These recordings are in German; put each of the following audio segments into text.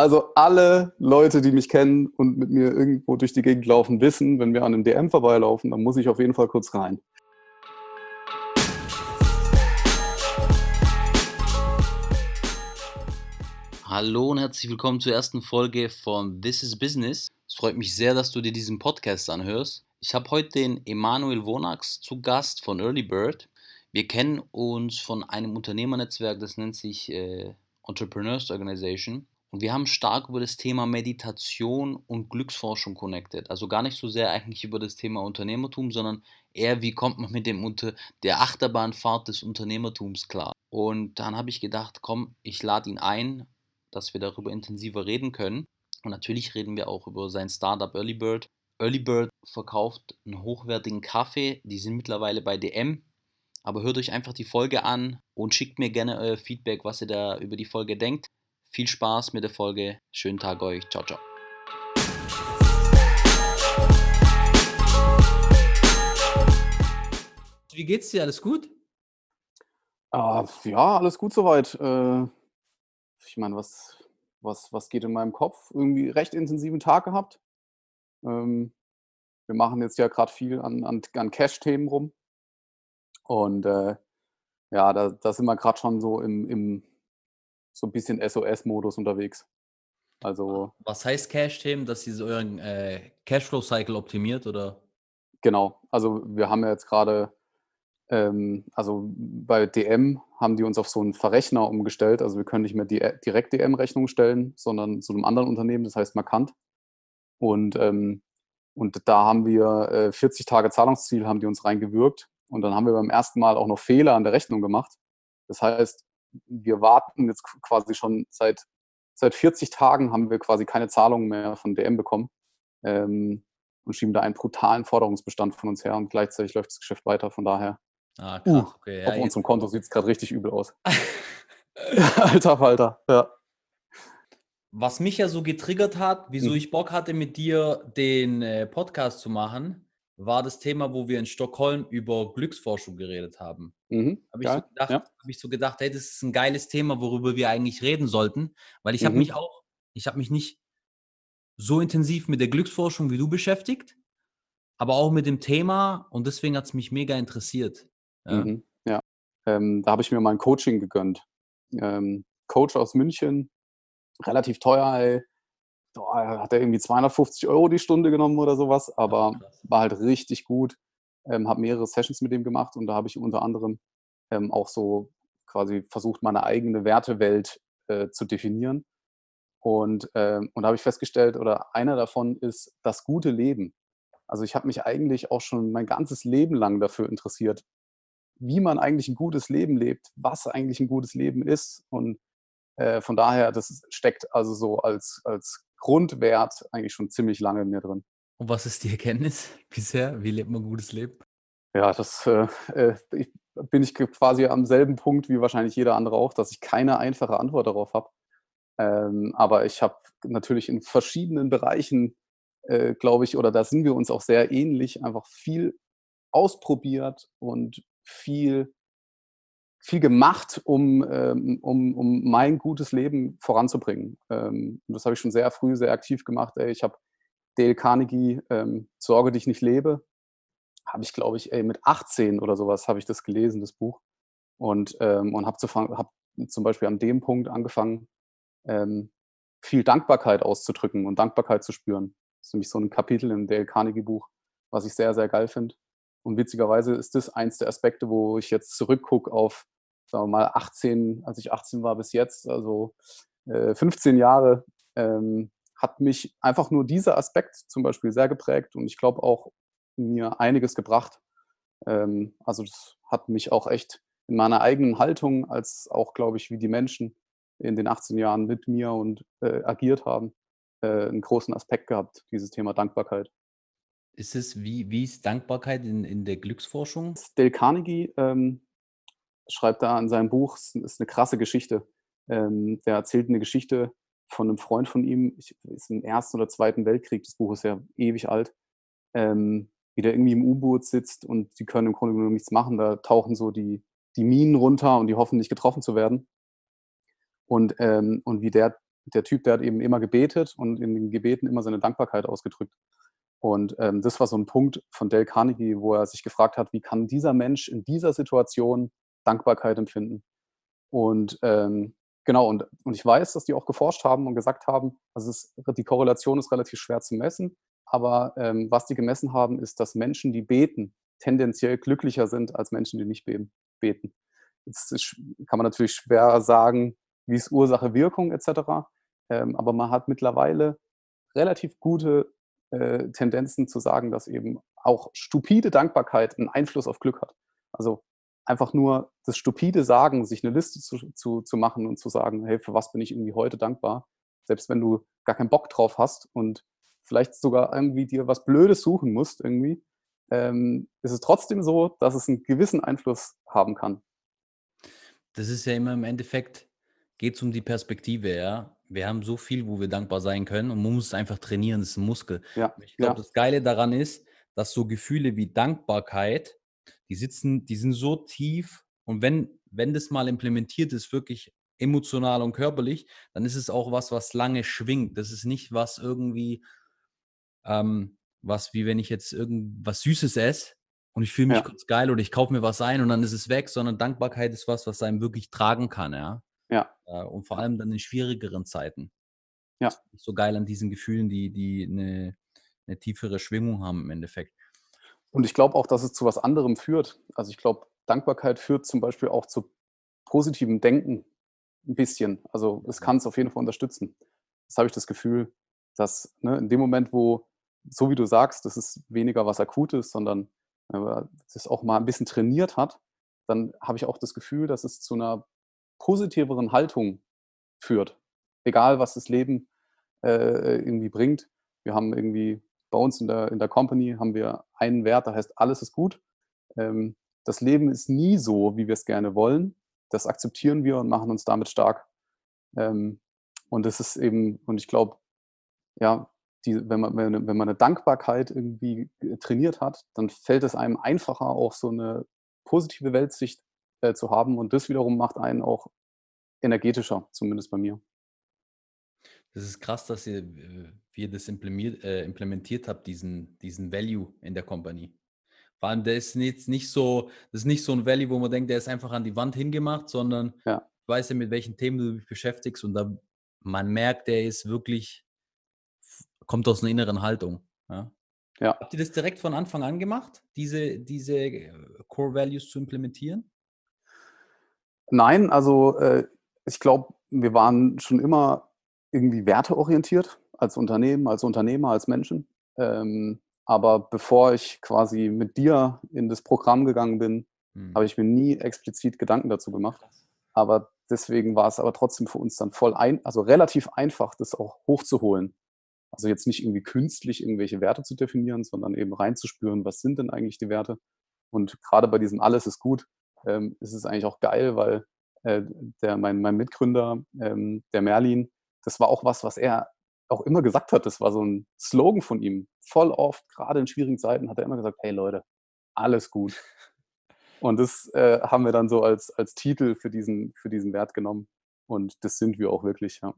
Also alle Leute, die mich kennen und mit mir irgendwo durch die Gegend laufen, wissen, wenn wir an einem DM vorbeilaufen, dann muss ich auf jeden Fall kurz rein. Hallo und herzlich willkommen zur ersten Folge von This is Business. Es freut mich sehr, dass du dir diesen Podcast anhörst. Ich habe heute den Emanuel Wonax zu Gast von Early Bird. Wir kennen uns von einem Unternehmernetzwerk, das nennt sich äh, Entrepreneurs Organization. Und wir haben stark über das Thema Meditation und Glücksforschung connected. Also gar nicht so sehr eigentlich über das Thema Unternehmertum, sondern eher, wie kommt man mit dem unter der Achterbahnfahrt des Unternehmertums klar. Und dann habe ich gedacht, komm, ich lade ihn ein, dass wir darüber intensiver reden können. Und natürlich reden wir auch über sein Startup Early Bird. Early Bird verkauft einen hochwertigen Kaffee. Die sind mittlerweile bei DM. Aber hört euch einfach die Folge an und schickt mir gerne euer Feedback, was ihr da über die Folge denkt. Viel Spaß mit der Folge. Schönen Tag euch. Ciao, ciao. Wie geht's dir? Alles gut? Ah, ja, alles gut soweit. Äh, ich meine, was, was, was geht in meinem Kopf? Irgendwie recht intensiven Tag gehabt. Ähm, wir machen jetzt ja gerade viel an, an, an Cash-Themen rum. Und äh, ja, da, da sind wir gerade schon so im, im so ein bisschen SOS-Modus unterwegs. Also. Was heißt Cash-Themen, dass Sie so euren äh, Cashflow-Cycle optimiert oder? Genau, also wir haben ja jetzt gerade, ähm, also bei DM haben die uns auf so einen Verrechner umgestellt. Also wir können nicht mehr die, direkt DM-Rechnungen stellen, sondern zu einem anderen Unternehmen, das heißt Markant. Und, ähm, und da haben wir äh, 40 Tage Zahlungsziel, haben die uns reingewürgt. Und dann haben wir beim ersten Mal auch noch Fehler an der Rechnung gemacht. Das heißt, wir warten jetzt quasi schon seit, seit 40 Tagen haben wir quasi keine Zahlungen mehr von DM bekommen ähm, und schieben da einen brutalen Forderungsbestand von uns her und gleichzeitig läuft das Geschäft weiter. Von daher, ah, krass, uh, okay. auf ja, unserem Konto sieht es gerade richtig übel aus. Alter Falter, ja. Was mich ja so getriggert hat, wieso hm. ich Bock hatte, mit dir den äh, Podcast zu machen, war das Thema, wo wir in Stockholm über Glücksforschung geredet haben. Mhm, habe ich, so gedacht, ja. hab ich so gedacht, hey, das ist ein geiles Thema, worüber wir eigentlich reden sollten, weil ich mhm. habe mich auch, ich habe mich nicht so intensiv mit der Glücksforschung wie du beschäftigt, aber auch mit dem Thema und deswegen hat es mich mega interessiert. Ja, mhm, ja. Ähm, da habe ich mir mal ein Coaching gegönnt. Ähm, Coach aus München, relativ teuer, ey oh, hat er irgendwie 250 Euro die Stunde genommen oder sowas, aber ja, war halt richtig gut. Ähm, habe mehrere Sessions mit dem gemacht und da habe ich unter anderem ähm, auch so quasi versucht, meine eigene Wertewelt äh, zu definieren. Und, ähm, und da habe ich festgestellt, oder einer davon ist das gute Leben. Also ich habe mich eigentlich auch schon mein ganzes Leben lang dafür interessiert, wie man eigentlich ein gutes Leben lebt, was eigentlich ein gutes Leben ist. Und äh, von daher, das steckt also so als, als Grundwert eigentlich schon ziemlich lange in mir drin. Und was ist die Erkenntnis bisher? Wie lebt man ein gutes Leben? Ja, das äh, äh ich, bin ich quasi am selben Punkt wie wahrscheinlich jeder andere auch, dass ich keine einfache Antwort darauf habe. Ähm, aber ich habe natürlich in verschiedenen Bereichen, äh, glaube ich, oder da sind wir uns auch sehr ähnlich, einfach viel ausprobiert und viel viel gemacht, um, ähm, um, um mein gutes Leben voranzubringen. Ähm, und das habe ich schon sehr früh, sehr aktiv gemacht. Ey, ich habe Dale Carnegie, ähm, Sorge dich nicht lebe, habe ich, glaube ich, ey, mit 18 oder sowas habe ich das gelesen, das Buch. Und, ähm, und habe hab zum Beispiel an dem Punkt angefangen, ähm, viel Dankbarkeit auszudrücken und Dankbarkeit zu spüren. Das ist nämlich so ein Kapitel im Dale Carnegie Buch, was ich sehr, sehr geil finde. Und witzigerweise ist das eins der Aspekte, wo ich jetzt zurückgucke auf, sagen wir mal, 18, als ich 18 war bis jetzt, also äh, 15 Jahre, ähm, hat mich einfach nur dieser Aspekt zum Beispiel sehr geprägt und ich glaube auch mir einiges gebracht. Ähm, also das hat mich auch echt in meiner eigenen Haltung, als auch, glaube ich, wie die Menschen in den 18 Jahren mit mir und äh, agiert haben, äh, einen großen Aspekt gehabt, dieses Thema Dankbarkeit. Ist es, wie, wie ist Dankbarkeit in, in der Glücksforschung? Dale Carnegie ähm, schreibt da in seinem Buch, es ist eine krasse Geschichte. Ähm, der erzählt eine Geschichte von einem Freund von ihm, ich, ist im Ersten oder Zweiten Weltkrieg, das Buch ist ja ewig alt, ähm, wie der irgendwie im U-Boot sitzt und die können im Grunde genommen nichts machen. Da tauchen so die, die Minen runter und die hoffen nicht getroffen zu werden. Und, ähm, und wie der der Typ, der hat eben immer gebetet und in den Gebeten immer seine Dankbarkeit ausgedrückt. Und ähm, das war so ein Punkt von Dale Carnegie, wo er sich gefragt hat, wie kann dieser Mensch in dieser Situation Dankbarkeit empfinden? Und ähm, genau, und, und ich weiß, dass die auch geforscht haben und gesagt haben, also es, die Korrelation ist relativ schwer zu messen, aber ähm, was die gemessen haben, ist, dass Menschen, die beten, tendenziell glücklicher sind als Menschen, die nicht beten. Jetzt kann man natürlich schwer sagen, wie ist Ursache, Wirkung etc. Ähm, aber man hat mittlerweile relativ gute äh, Tendenzen zu sagen, dass eben auch stupide Dankbarkeit einen Einfluss auf Glück hat. Also einfach nur das stupide Sagen, sich eine Liste zu, zu, zu machen und zu sagen, hey, für was bin ich irgendwie heute dankbar? Selbst wenn du gar keinen Bock drauf hast und vielleicht sogar irgendwie dir was Blödes suchen musst irgendwie, ähm, ist es trotzdem so, dass es einen gewissen Einfluss haben kann. Das ist ja immer im Endeffekt, geht es um die Perspektive, ja. Wir haben so viel, wo wir dankbar sein können und man muss es einfach trainieren, das ist ein Muskel. Ja, ich glaube, ja. das Geile daran ist, dass so Gefühle wie Dankbarkeit, die sitzen, die sind so tief und wenn, wenn das mal implementiert ist, wirklich emotional und körperlich, dann ist es auch was, was lange schwingt. Das ist nicht was irgendwie, ähm, was wie wenn ich jetzt irgendwas Süßes esse und ich fühle mich ja. kurz geil oder ich kaufe mir was ein und dann ist es weg, sondern Dankbarkeit ist was, was einem wirklich tragen kann, ja. Ja. Äh, und vor allem dann in schwierigeren Zeiten. Ja. Das ist so geil an diesen Gefühlen, die, die eine, eine tiefere Schwingung haben im Endeffekt. Und ich glaube auch, dass es zu was anderem führt. Also ich glaube, Dankbarkeit führt zum Beispiel auch zu positivem Denken ein bisschen. Also es kann es auf jeden Fall unterstützen. Das habe ich das Gefühl, dass ne, in dem Moment, wo, so wie du sagst, das ist weniger was Akutes, sondern wenn man das auch mal ein bisschen trainiert hat, dann habe ich auch das Gefühl, dass es zu einer positiveren Haltung führt. Egal, was das Leben äh, irgendwie bringt. Wir haben irgendwie bei uns in der, in der Company haben wir einen Wert, der heißt, alles ist gut. Ähm, das Leben ist nie so, wie wir es gerne wollen. Das akzeptieren wir und machen uns damit stark. Ähm, und das ist eben, und ich glaube, ja, die, wenn, man, wenn, wenn man eine Dankbarkeit irgendwie trainiert hat, dann fällt es einem einfacher, auch so eine positive Weltsicht äh, zu haben. Und das wiederum macht einen auch energetischer, zumindest bei mir. Das ist krass, dass ihr, äh, wie ihr das implementiert, äh, implementiert habt, diesen, diesen Value in der Company. Vor allem, der ist jetzt nicht so, das ist nicht so ein Value, wo man denkt, der ist einfach an die Wand hingemacht, sondern ja. ich weiß ja, mit welchen Themen du dich beschäftigst und da man merkt, der ist wirklich kommt aus einer inneren Haltung. Ja? ja. Habt ihr das direkt von Anfang an gemacht, diese, diese äh, Core Values zu implementieren? Nein, also äh, ich glaube, wir waren schon immer irgendwie werteorientiert als Unternehmen, als Unternehmer, als Menschen. Ähm, aber bevor ich quasi mit dir in das Programm gegangen bin, hm. habe ich mir nie explizit Gedanken dazu gemacht. Aber deswegen war es aber trotzdem für uns dann voll ein, also relativ einfach, das auch hochzuholen. Also jetzt nicht irgendwie künstlich irgendwelche Werte zu definieren, sondern eben reinzuspüren, was sind denn eigentlich die Werte. Und gerade bei diesem Alles ist gut, ähm, ist es eigentlich auch geil, weil äh, der, mein, mein Mitgründer, ähm, der Merlin, das war auch was, was er auch immer gesagt hat. Das war so ein Slogan von ihm. Voll oft, gerade in schwierigen Zeiten, hat er immer gesagt, hey Leute, alles gut. Und das äh, haben wir dann so als, als Titel für diesen, für diesen Wert genommen. Und das sind wir auch wirklich, ja.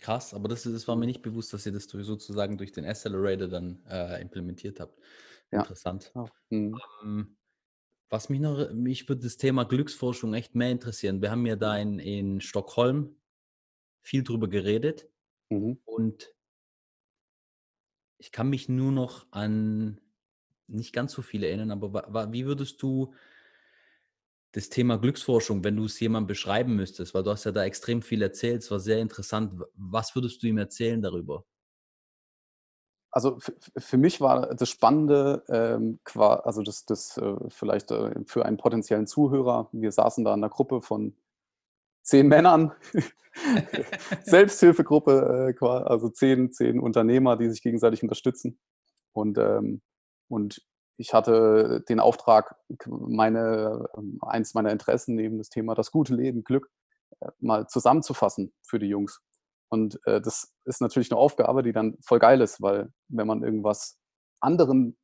Krass, aber das, das war mir nicht bewusst, dass ihr das durch, sozusagen durch den Accelerator dann äh, implementiert habt. Ja. Interessant. Ja. Mhm. Ähm, was mich noch, mich würde das Thema Glücksforschung echt mehr interessieren. Wir haben ja da in, in Stockholm viel drüber geredet mhm. und ich kann mich nur noch an nicht ganz so viele erinnern, aber wie würdest du das Thema Glücksforschung, wenn du es jemandem beschreiben müsstest, weil du hast ja da extrem viel erzählt, es war sehr interessant. Was würdest du ihm erzählen darüber? Also für mich war das Spannende, ähm, also das, das äh, vielleicht äh, für einen potenziellen Zuhörer, wir saßen da in einer Gruppe von zehn Männern, Selbsthilfegruppe, äh, also zehn, zehn Unternehmer, die sich gegenseitig unterstützen. Und, ähm, und ich hatte den Auftrag, meine, ähm, eins meiner Interessen neben das Thema das gute Leben, Glück, äh, mal zusammenzufassen für die Jungs. Und äh, das ist natürlich eine Aufgabe, die dann voll geil ist, weil wenn man irgendwas anderen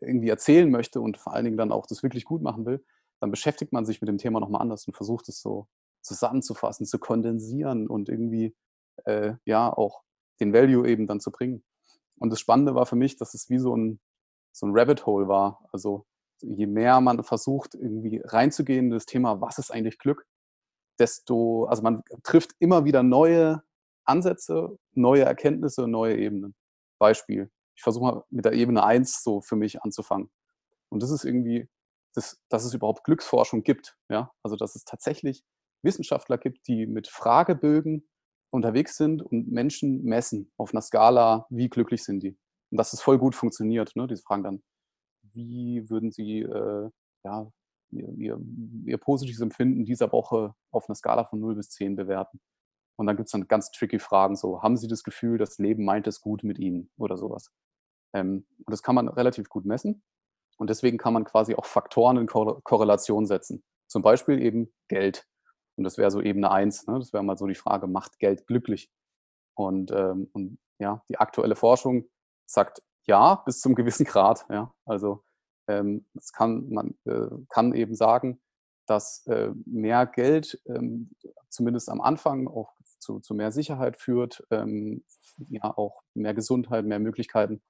irgendwie erzählen möchte und vor allen Dingen dann auch das wirklich gut machen will, dann beschäftigt man sich mit dem Thema nochmal anders und versucht es so zusammenzufassen, zu kondensieren und irgendwie äh, ja auch den Value eben dann zu bringen. Und das Spannende war für mich, dass es wie so ein, so ein Rabbit Hole war. Also je mehr man versucht, irgendwie reinzugehen in das Thema, was ist eigentlich Glück, desto, also man trifft immer wieder neue Ansätze, neue Erkenntnisse, neue Ebenen. Beispiel. Ich versuche mal mit der Ebene 1 so für mich anzufangen. Und das ist irgendwie, das, dass es überhaupt Glücksforschung gibt. Ja? Also dass es tatsächlich Wissenschaftler gibt, die mit Fragebögen unterwegs sind und Menschen messen auf einer Skala, wie glücklich sind die. Und dass es voll gut funktioniert. Ne? Diese fragen dann, wie würden sie äh, ja, ihr, ihr, ihr, positives Empfinden dieser Woche auf einer Skala von 0 bis 10 bewerten. Und dann gibt es dann ganz tricky Fragen, so, haben Sie das Gefühl, das Leben meint es gut mit Ihnen oder sowas. Ähm, und das kann man relativ gut messen. Und deswegen kann man quasi auch Faktoren in Ko Korrelation setzen. Zum Beispiel eben Geld. Und das wäre so Ebene 1. Ne? Das wäre mal so die Frage, macht Geld glücklich? Und, ähm, und ja, die aktuelle Forschung sagt ja, bis zum gewissen Grad. Ja? Also ähm, das kann, man äh, kann eben sagen, dass äh, mehr Geld ähm, zumindest am Anfang auch zu, zu mehr Sicherheit führt, ähm, ja auch mehr Gesundheit, mehr Möglichkeiten.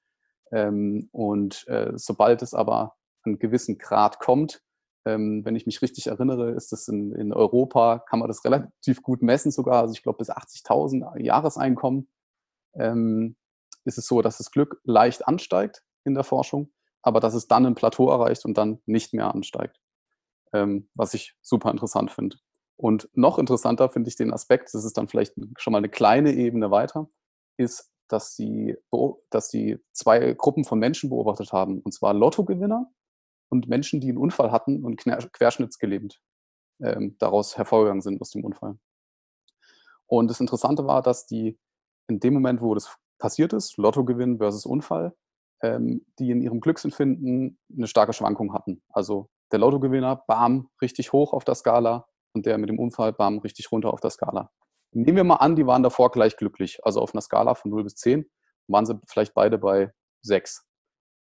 Ähm, und äh, sobald es aber einen gewissen Grad kommt, ähm, wenn ich mich richtig erinnere, ist es in, in Europa, kann man das relativ gut messen sogar, also ich glaube bis 80.000 Jahreseinkommen. Ähm, ist es so, dass das Glück leicht ansteigt in der Forschung, aber dass es dann ein Plateau erreicht und dann nicht mehr ansteigt, ähm, was ich super interessant finde. Und noch interessanter finde ich den Aspekt, das ist dann vielleicht schon mal eine kleine Ebene weiter, ist, dass sie, dass sie zwei Gruppen von Menschen beobachtet haben, und zwar Lottogewinner und Menschen, die einen Unfall hatten und querschnittsgelähmt ähm, daraus hervorgegangen sind aus dem Unfall. Und das Interessante war, dass die in dem Moment, wo das passiert ist, Lottogewinn versus Unfall, ähm, die in ihrem Glücksempfinden eine starke Schwankung hatten. Also der Lottogewinner, bam, richtig hoch auf der Skala, und der mit dem Unfall, bam, richtig runter auf der Skala. Nehmen wir mal an, die waren davor gleich glücklich. Also auf einer Skala von 0 bis 10 waren sie vielleicht beide bei 6.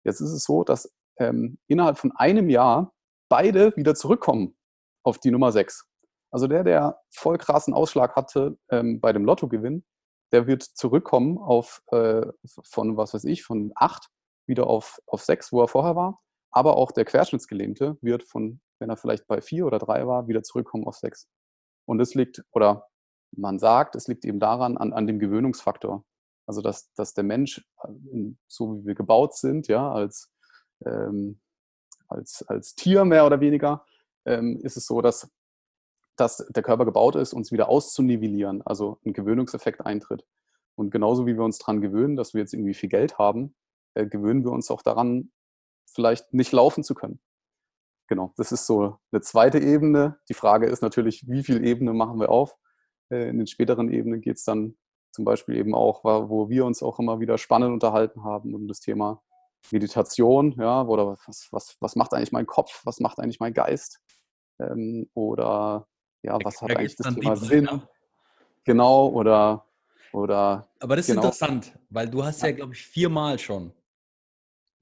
Jetzt ist es so, dass ähm, innerhalb von einem Jahr beide wieder zurückkommen auf die Nummer 6. Also der, der voll krassen Ausschlag hatte ähm, bei dem Lottogewinn, der wird zurückkommen auf äh, von, was weiß ich, von 8 wieder auf, auf 6, wo er vorher war. Aber auch der Querschnittsgelähmte wird von wenn er vielleicht bei vier oder drei war, wieder zurückkommen auf sechs. Und es liegt, oder man sagt, es liegt eben daran, an, an dem Gewöhnungsfaktor. Also, dass, dass der Mensch, äh, so wie wir gebaut sind, ja, als, ähm, als, als Tier mehr oder weniger, ähm, ist es so, dass, dass der Körper gebaut ist, uns wieder auszunivellieren, also ein Gewöhnungseffekt eintritt. Und genauso wie wir uns daran gewöhnen, dass wir jetzt irgendwie viel Geld haben, äh, gewöhnen wir uns auch daran, vielleicht nicht laufen zu können genau, das ist so eine zweite Ebene. Die Frage ist natürlich, wie viel Ebene machen wir auf? Äh, in den späteren Ebenen geht es dann zum Beispiel eben auch, wo wir uns auch immer wieder spannend unterhalten haben, um das Thema Meditation, ja, oder was, was, was macht eigentlich mein Kopf, was macht eigentlich mein Geist? Ähm, oder ja, was da, hat eigentlich das Thema Sinn? Genau, oder, oder. Aber das ist genau. interessant, weil du hast ja, ja glaube ich, viermal schon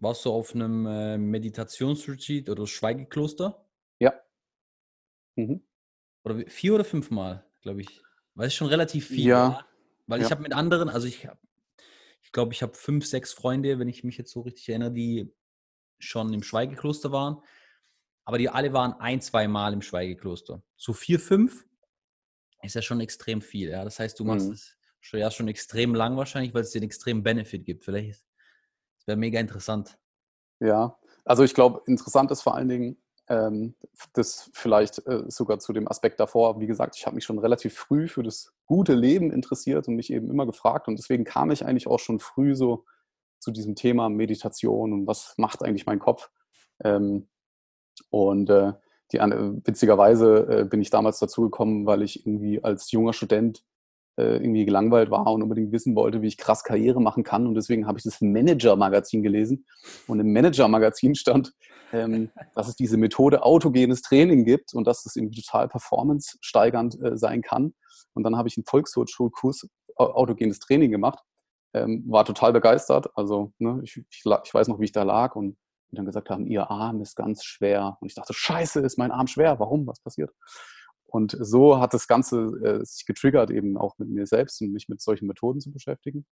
warst du auf einem äh, Meditationsretreat oder Schweigekloster? Ja. Mhm. Oder vier oder fünfmal, glaube ich. Weil es schon relativ viel. Ja. Weil ja. ich habe mit anderen, also ich habe, ich glaube, ich habe fünf, sechs Freunde, wenn ich mich jetzt so richtig erinnere, die schon im Schweigekloster waren. Aber die alle waren ein, zwei Mal im Schweigekloster. So vier, fünf ist ja schon extrem viel. Ja? Das heißt, du machst mhm. es schon, ja, schon extrem lang wahrscheinlich, weil es dir einen extremen Benefit gibt. Vielleicht wäre mega interessant. Ja, also ich glaube, interessant ist vor allen Dingen, das vielleicht äh, sogar zu dem Aspekt davor, wie gesagt, ich habe mich schon relativ früh für das gute Leben interessiert und mich eben immer gefragt und deswegen kam ich eigentlich auch schon früh so zu diesem Thema Meditation und was macht eigentlich mein Kopf. Ähm, und äh, die, witzigerweise äh, bin ich damals dazu gekommen, weil ich irgendwie als junger Student irgendwie gelangweilt war und unbedingt wissen wollte, wie ich krass Karriere machen kann. Und deswegen habe ich das Manager-Magazin gelesen. Und im Manager-Magazin stand, ähm, dass es diese Methode autogenes Training gibt und dass das irgendwie total performance-steigernd äh, sein kann. Und dann habe ich einen Volkshochschulkurs autogenes Training gemacht. Ähm, war total begeistert. Also ne, ich, ich, ich, weiß noch, wie ich da lag und, und dann gesagt haben, ihr Arm ist ganz schwer. Und ich dachte, scheiße, ist mein Arm schwer. Warum? Was passiert? Und so hat das Ganze äh, sich getriggert, eben auch mit mir selbst und mich mit solchen Methoden zu beschäftigen.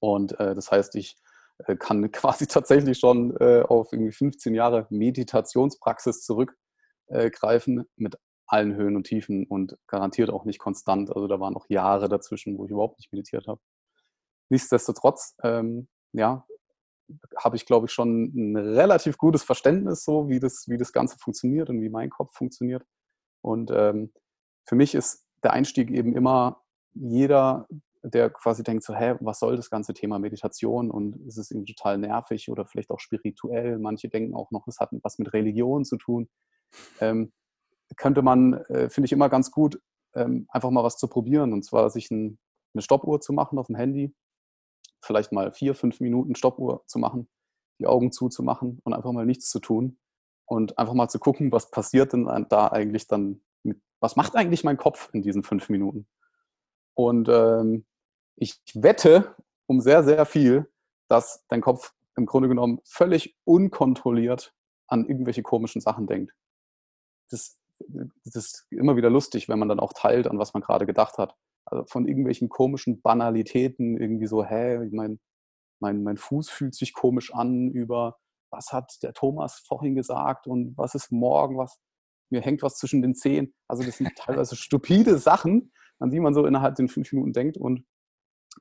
Und äh, das heißt, ich äh, kann quasi tatsächlich schon äh, auf irgendwie 15 Jahre Meditationspraxis zurückgreifen mit allen Höhen und Tiefen und garantiert auch nicht konstant. Also da waren noch Jahre dazwischen, wo ich überhaupt nicht meditiert habe. Nichtsdestotrotz, ähm, ja, habe ich, glaube ich, schon ein relativ gutes Verständnis, so wie das, wie das Ganze funktioniert und wie mein Kopf funktioniert. Und ähm, für mich ist der Einstieg eben immer jeder, der quasi denkt so, hä, was soll das ganze Thema Meditation und ist es irgendwie total nervig oder vielleicht auch spirituell. Manche denken auch noch, es hat was mit Religion zu tun. Ähm, könnte man, äh, finde ich immer ganz gut, ähm, einfach mal was zu probieren und zwar sich ein, eine Stoppuhr zu machen auf dem Handy, vielleicht mal vier, fünf Minuten Stoppuhr zu machen, die Augen zuzumachen und einfach mal nichts zu tun und einfach mal zu gucken, was passiert denn da eigentlich dann, mit, was macht eigentlich mein Kopf in diesen fünf Minuten? Und ähm, ich wette um sehr, sehr viel, dass dein Kopf im Grunde genommen völlig unkontrolliert an irgendwelche komischen Sachen denkt. Das, das ist immer wieder lustig, wenn man dann auch teilt, an was man gerade gedacht hat. Also von irgendwelchen komischen Banalitäten, irgendwie so, hä, mein, mein, mein Fuß fühlt sich komisch an, über was hat der Thomas vorhin gesagt und was ist morgen, was, mir hängt was zwischen den Zehen. Also das sind teilweise stupide Sachen, an die man so innerhalb den fünf Minuten denkt und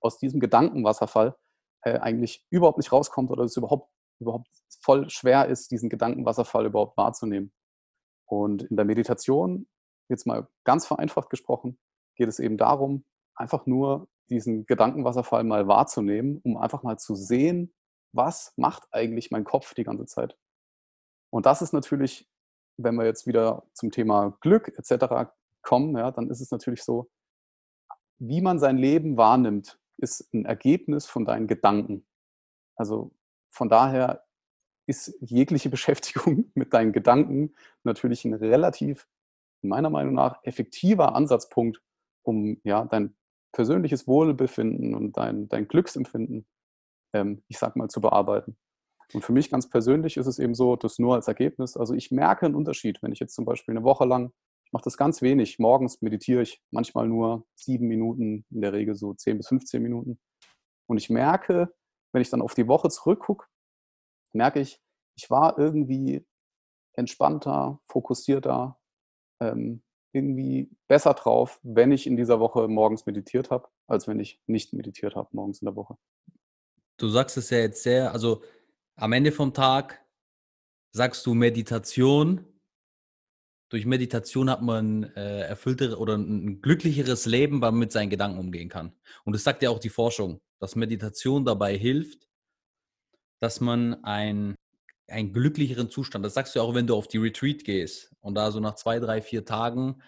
aus diesem Gedankenwasserfall äh, eigentlich überhaupt nicht rauskommt oder es überhaupt, überhaupt voll schwer ist, diesen Gedankenwasserfall überhaupt wahrzunehmen. Und in der Meditation, jetzt mal ganz vereinfacht gesprochen, geht es eben darum, einfach nur diesen Gedankenwasserfall mal wahrzunehmen, um einfach mal zu sehen, was macht eigentlich mein Kopf die ganze Zeit. Und das ist natürlich, wenn wir jetzt wieder zum Thema Glück etc. kommen, ja, dann ist es natürlich so, wie man sein Leben wahrnimmt, ist ein Ergebnis von deinen Gedanken. Also von daher ist jegliche Beschäftigung mit deinen Gedanken natürlich ein relativ, meiner Meinung nach, effektiver Ansatzpunkt, um ja dein persönliches Wohlbefinden und dein, dein Glücksempfinden, ich sag mal, zu bearbeiten. Und für mich ganz persönlich ist es eben so, dass nur als Ergebnis, also ich merke einen Unterschied, wenn ich jetzt zum Beispiel eine Woche lang mache das ganz wenig. Morgens meditiere ich manchmal nur sieben Minuten, in der Regel so zehn bis 15 Minuten. Und ich merke, wenn ich dann auf die Woche zurückgucke, merke ich, ich war irgendwie entspannter, fokussierter, ähm, irgendwie besser drauf, wenn ich in dieser Woche morgens meditiert habe, als wenn ich nicht meditiert habe morgens in der Woche. Du sagst es ja jetzt sehr, also am Ende vom Tag sagst du Meditation durch Meditation hat man äh, erfülltere oder ein glücklicheres Leben, weil man mit seinen Gedanken umgehen kann. Und das sagt ja auch die Forschung, dass Meditation dabei hilft, dass man ein, einen glücklicheren Zustand, das sagst du auch, wenn du auf die Retreat gehst und da so nach zwei, drei, vier Tagen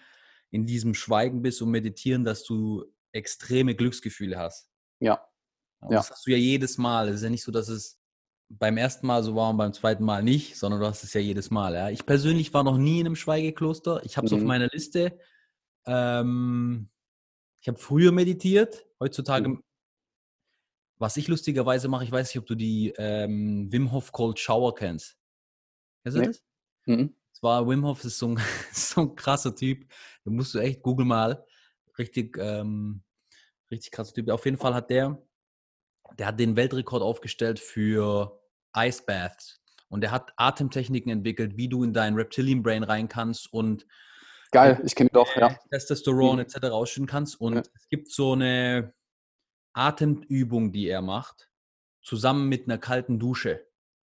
in diesem Schweigen bist und meditieren, dass du extreme Glücksgefühle hast. Ja. Ja. Das hast du ja jedes Mal. Es ist ja nicht so, dass es beim ersten Mal so war und beim zweiten Mal nicht, sondern du hast es ja jedes Mal. Ja. Ich persönlich war noch nie in einem Schweigekloster. Ich habe es mhm. auf meiner Liste. Ähm, ich habe früher meditiert. Heutzutage, mhm. was ich lustigerweise mache, ich weiß nicht, ob du die ähm, Wim Hof Cold Shower kennst. Kennst du nee. das? Mhm. war Wim Hof ist so ein, so ein krasser Typ. Da musst du echt google mal. Richtig, ähm, richtig krasser Typ. Auf jeden Fall hat der der hat den Weltrekord aufgestellt für Ice Baths. Und der hat Atemtechniken entwickelt, wie du in dein Reptilian Brain rein kannst und Geil, ich kenne doch, ja. Testosteron mhm. etc. ausschütten kannst. Und ja. es gibt so eine Atemübung, die er macht, zusammen mit einer kalten Dusche.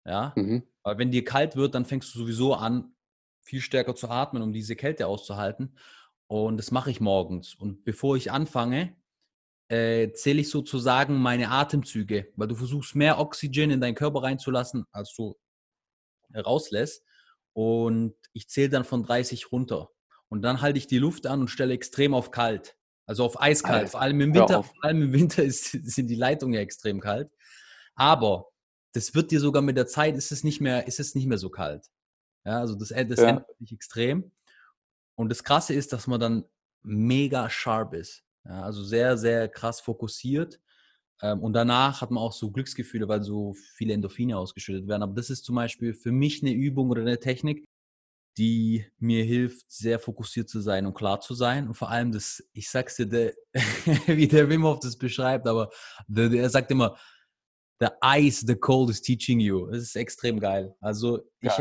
Ja, mhm. weil wenn dir kalt wird, dann fängst du sowieso an, viel stärker zu atmen, um diese Kälte auszuhalten. Und das mache ich morgens. Und bevor ich anfange, äh, zähle ich sozusagen meine Atemzüge, weil du versuchst mehr Oxygen in deinen Körper reinzulassen, als du rauslässt. Und ich zähle dann von 30 runter. Und dann halte ich die Luft an und stelle extrem auf kalt. Also auf eiskalt. Vor allem im Winter, vor allem im Winter ist, sind die Leitungen ja extrem kalt. Aber das wird dir sogar mit der Zeit ist es nicht mehr, ist es nicht mehr so kalt. Ja, also das, das ja. ändert sich extrem. Und das Krasse ist, dass man dann mega sharp ist. Ja, also sehr, sehr krass fokussiert. Ähm, und danach hat man auch so Glücksgefühle, weil so viele Endorphine ausgeschüttet werden. Aber das ist zum Beispiel für mich eine Übung oder eine Technik, die mir hilft, sehr fokussiert zu sein und klar zu sein. Und vor allem das, ich sag's dir, der, wie der Wim Hof das beschreibt, aber der, der sagt immer, the ice, the cold is teaching you. Das ist extrem geil. Also ich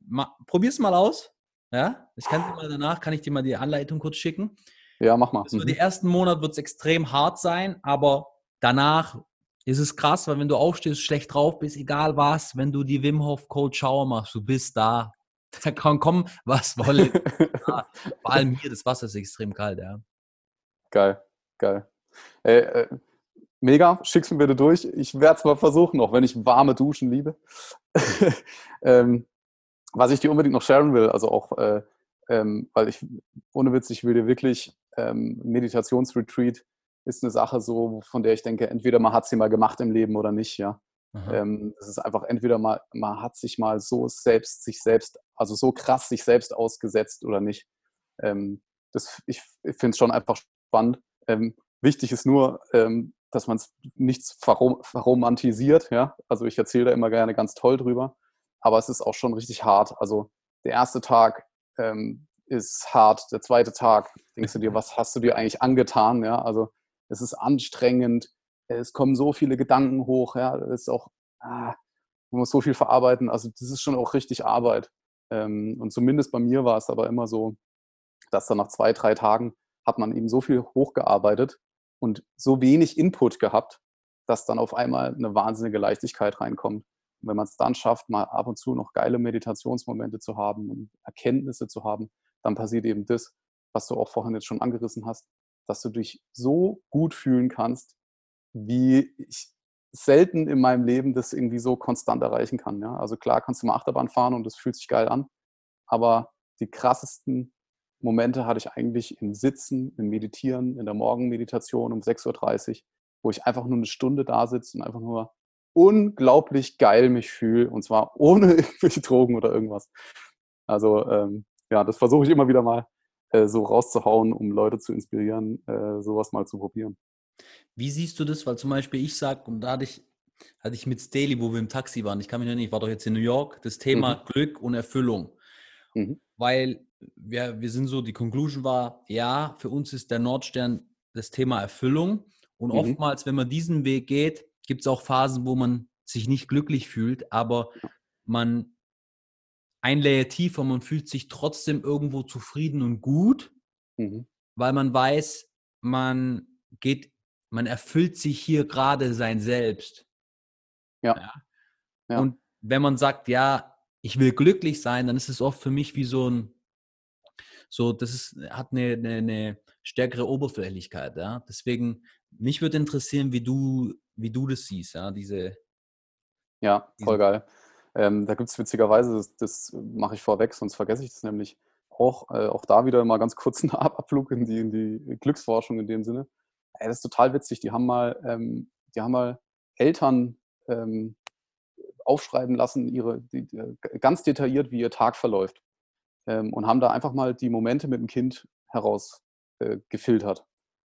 ma, probier's mal aus. Ja, ich kann dir mal danach, kann ich dir mal die Anleitung kurz schicken. Ja, mach mal. Also, mhm. Die ersten Monate wird es extrem hart sein, aber danach ist es krass, weil wenn du aufstehst, schlecht drauf bist, egal was, wenn du die Wim Hof Cold Shower machst, du bist da. Da kann kommen, was wolle. Vor allem hier, das Wasser ist extrem kalt, ja. Geil, geil. Ey, äh, mega, schick's mir bitte durch. Ich werde es mal versuchen, auch wenn ich warme Duschen liebe. ähm, was ich dir unbedingt noch sharen will, also auch, äh, ähm, weil ich, ohne Witz, ich will dir wirklich ähm, Meditationsretreat ist eine Sache so, von der ich denke, entweder man hat sie mal gemacht im Leben oder nicht, ja. Ähm, es ist einfach entweder mal, man hat sich mal so selbst, sich selbst, also so krass sich selbst ausgesetzt oder nicht. Ähm, das, ich ich finde es schon einfach spannend. Ähm, wichtig ist nur, ähm, dass man es nichts verrom verromantisiert, ja. Also ich erzähle da immer gerne ganz toll drüber, aber es ist auch schon richtig hart. Also der erste Tag ähm, ist hart, der zweite Tag denkst du dir, was hast du dir eigentlich angetan, ja. Also es ist anstrengend, es kommen so viele Gedanken hoch, ja, es ist auch, ah, man muss so viel verarbeiten, also das ist schon auch richtig Arbeit. Ähm, und zumindest bei mir war es aber immer so, dass dann nach zwei, drei Tagen hat man eben so viel hochgearbeitet und so wenig Input gehabt, dass dann auf einmal eine wahnsinnige Leichtigkeit reinkommt. Und wenn man es dann schafft, mal ab und zu noch geile Meditationsmomente zu haben und Erkenntnisse zu haben, dann passiert eben das, was du auch vorhin jetzt schon angerissen hast, dass du dich so gut fühlen kannst, wie ich selten in meinem Leben das irgendwie so konstant erreichen kann. Ja? Also klar kannst du mal Achterbahn fahren und das fühlt sich geil an, aber die krassesten Momente hatte ich eigentlich im Sitzen, im Meditieren, in der Morgenmeditation um 6.30 Uhr, wo ich einfach nur eine Stunde da sitze und einfach nur unglaublich geil mich fühle und zwar ohne irgendwelche Drogen oder irgendwas. Also ähm, ja, das versuche ich immer wieder mal äh, so rauszuhauen, um Leute zu inspirieren, äh, sowas mal zu probieren. Wie siehst du das? Weil zum Beispiel ich sage, und da hatte ich, hatte ich mit Staley, wo wir im Taxi waren, ich kann mich erinnern, ich war doch jetzt in New York, das Thema mhm. Glück und Erfüllung. Mhm. Weil wir, wir sind so, die Conclusion war, ja, für uns ist der Nordstern das Thema Erfüllung. Und mhm. oftmals, wenn man diesen Weg geht, gibt es auch Phasen, wo man sich nicht glücklich fühlt, aber man ein Layer tiefer, man fühlt sich trotzdem irgendwo zufrieden und gut, mhm. weil man weiß, man geht, man erfüllt sich hier gerade sein Selbst. Ja. ja. ja. Und wenn man sagt, ja, ich will glücklich sein, dann ist es oft für mich wie so ein, so, das ist, hat eine, eine, eine stärkere Oberflächlichkeit, ja. Deswegen, mich würde interessieren, wie du, wie du das siehst, ja, diese. Ja, voll geil. Ähm, da gibt es witzigerweise, das, das mache ich vorweg, sonst vergesse ich das nämlich auch, äh, auch da wieder mal ganz kurz einen Abflug in die, in die Glücksforschung in dem Sinne. Ey, das ist total witzig. Die haben mal, ähm, die haben mal Eltern ähm, aufschreiben lassen, ihre, die, die, ganz detailliert, wie ihr Tag verläuft. Ähm, und haben da einfach mal die Momente mit dem Kind herausgefiltert.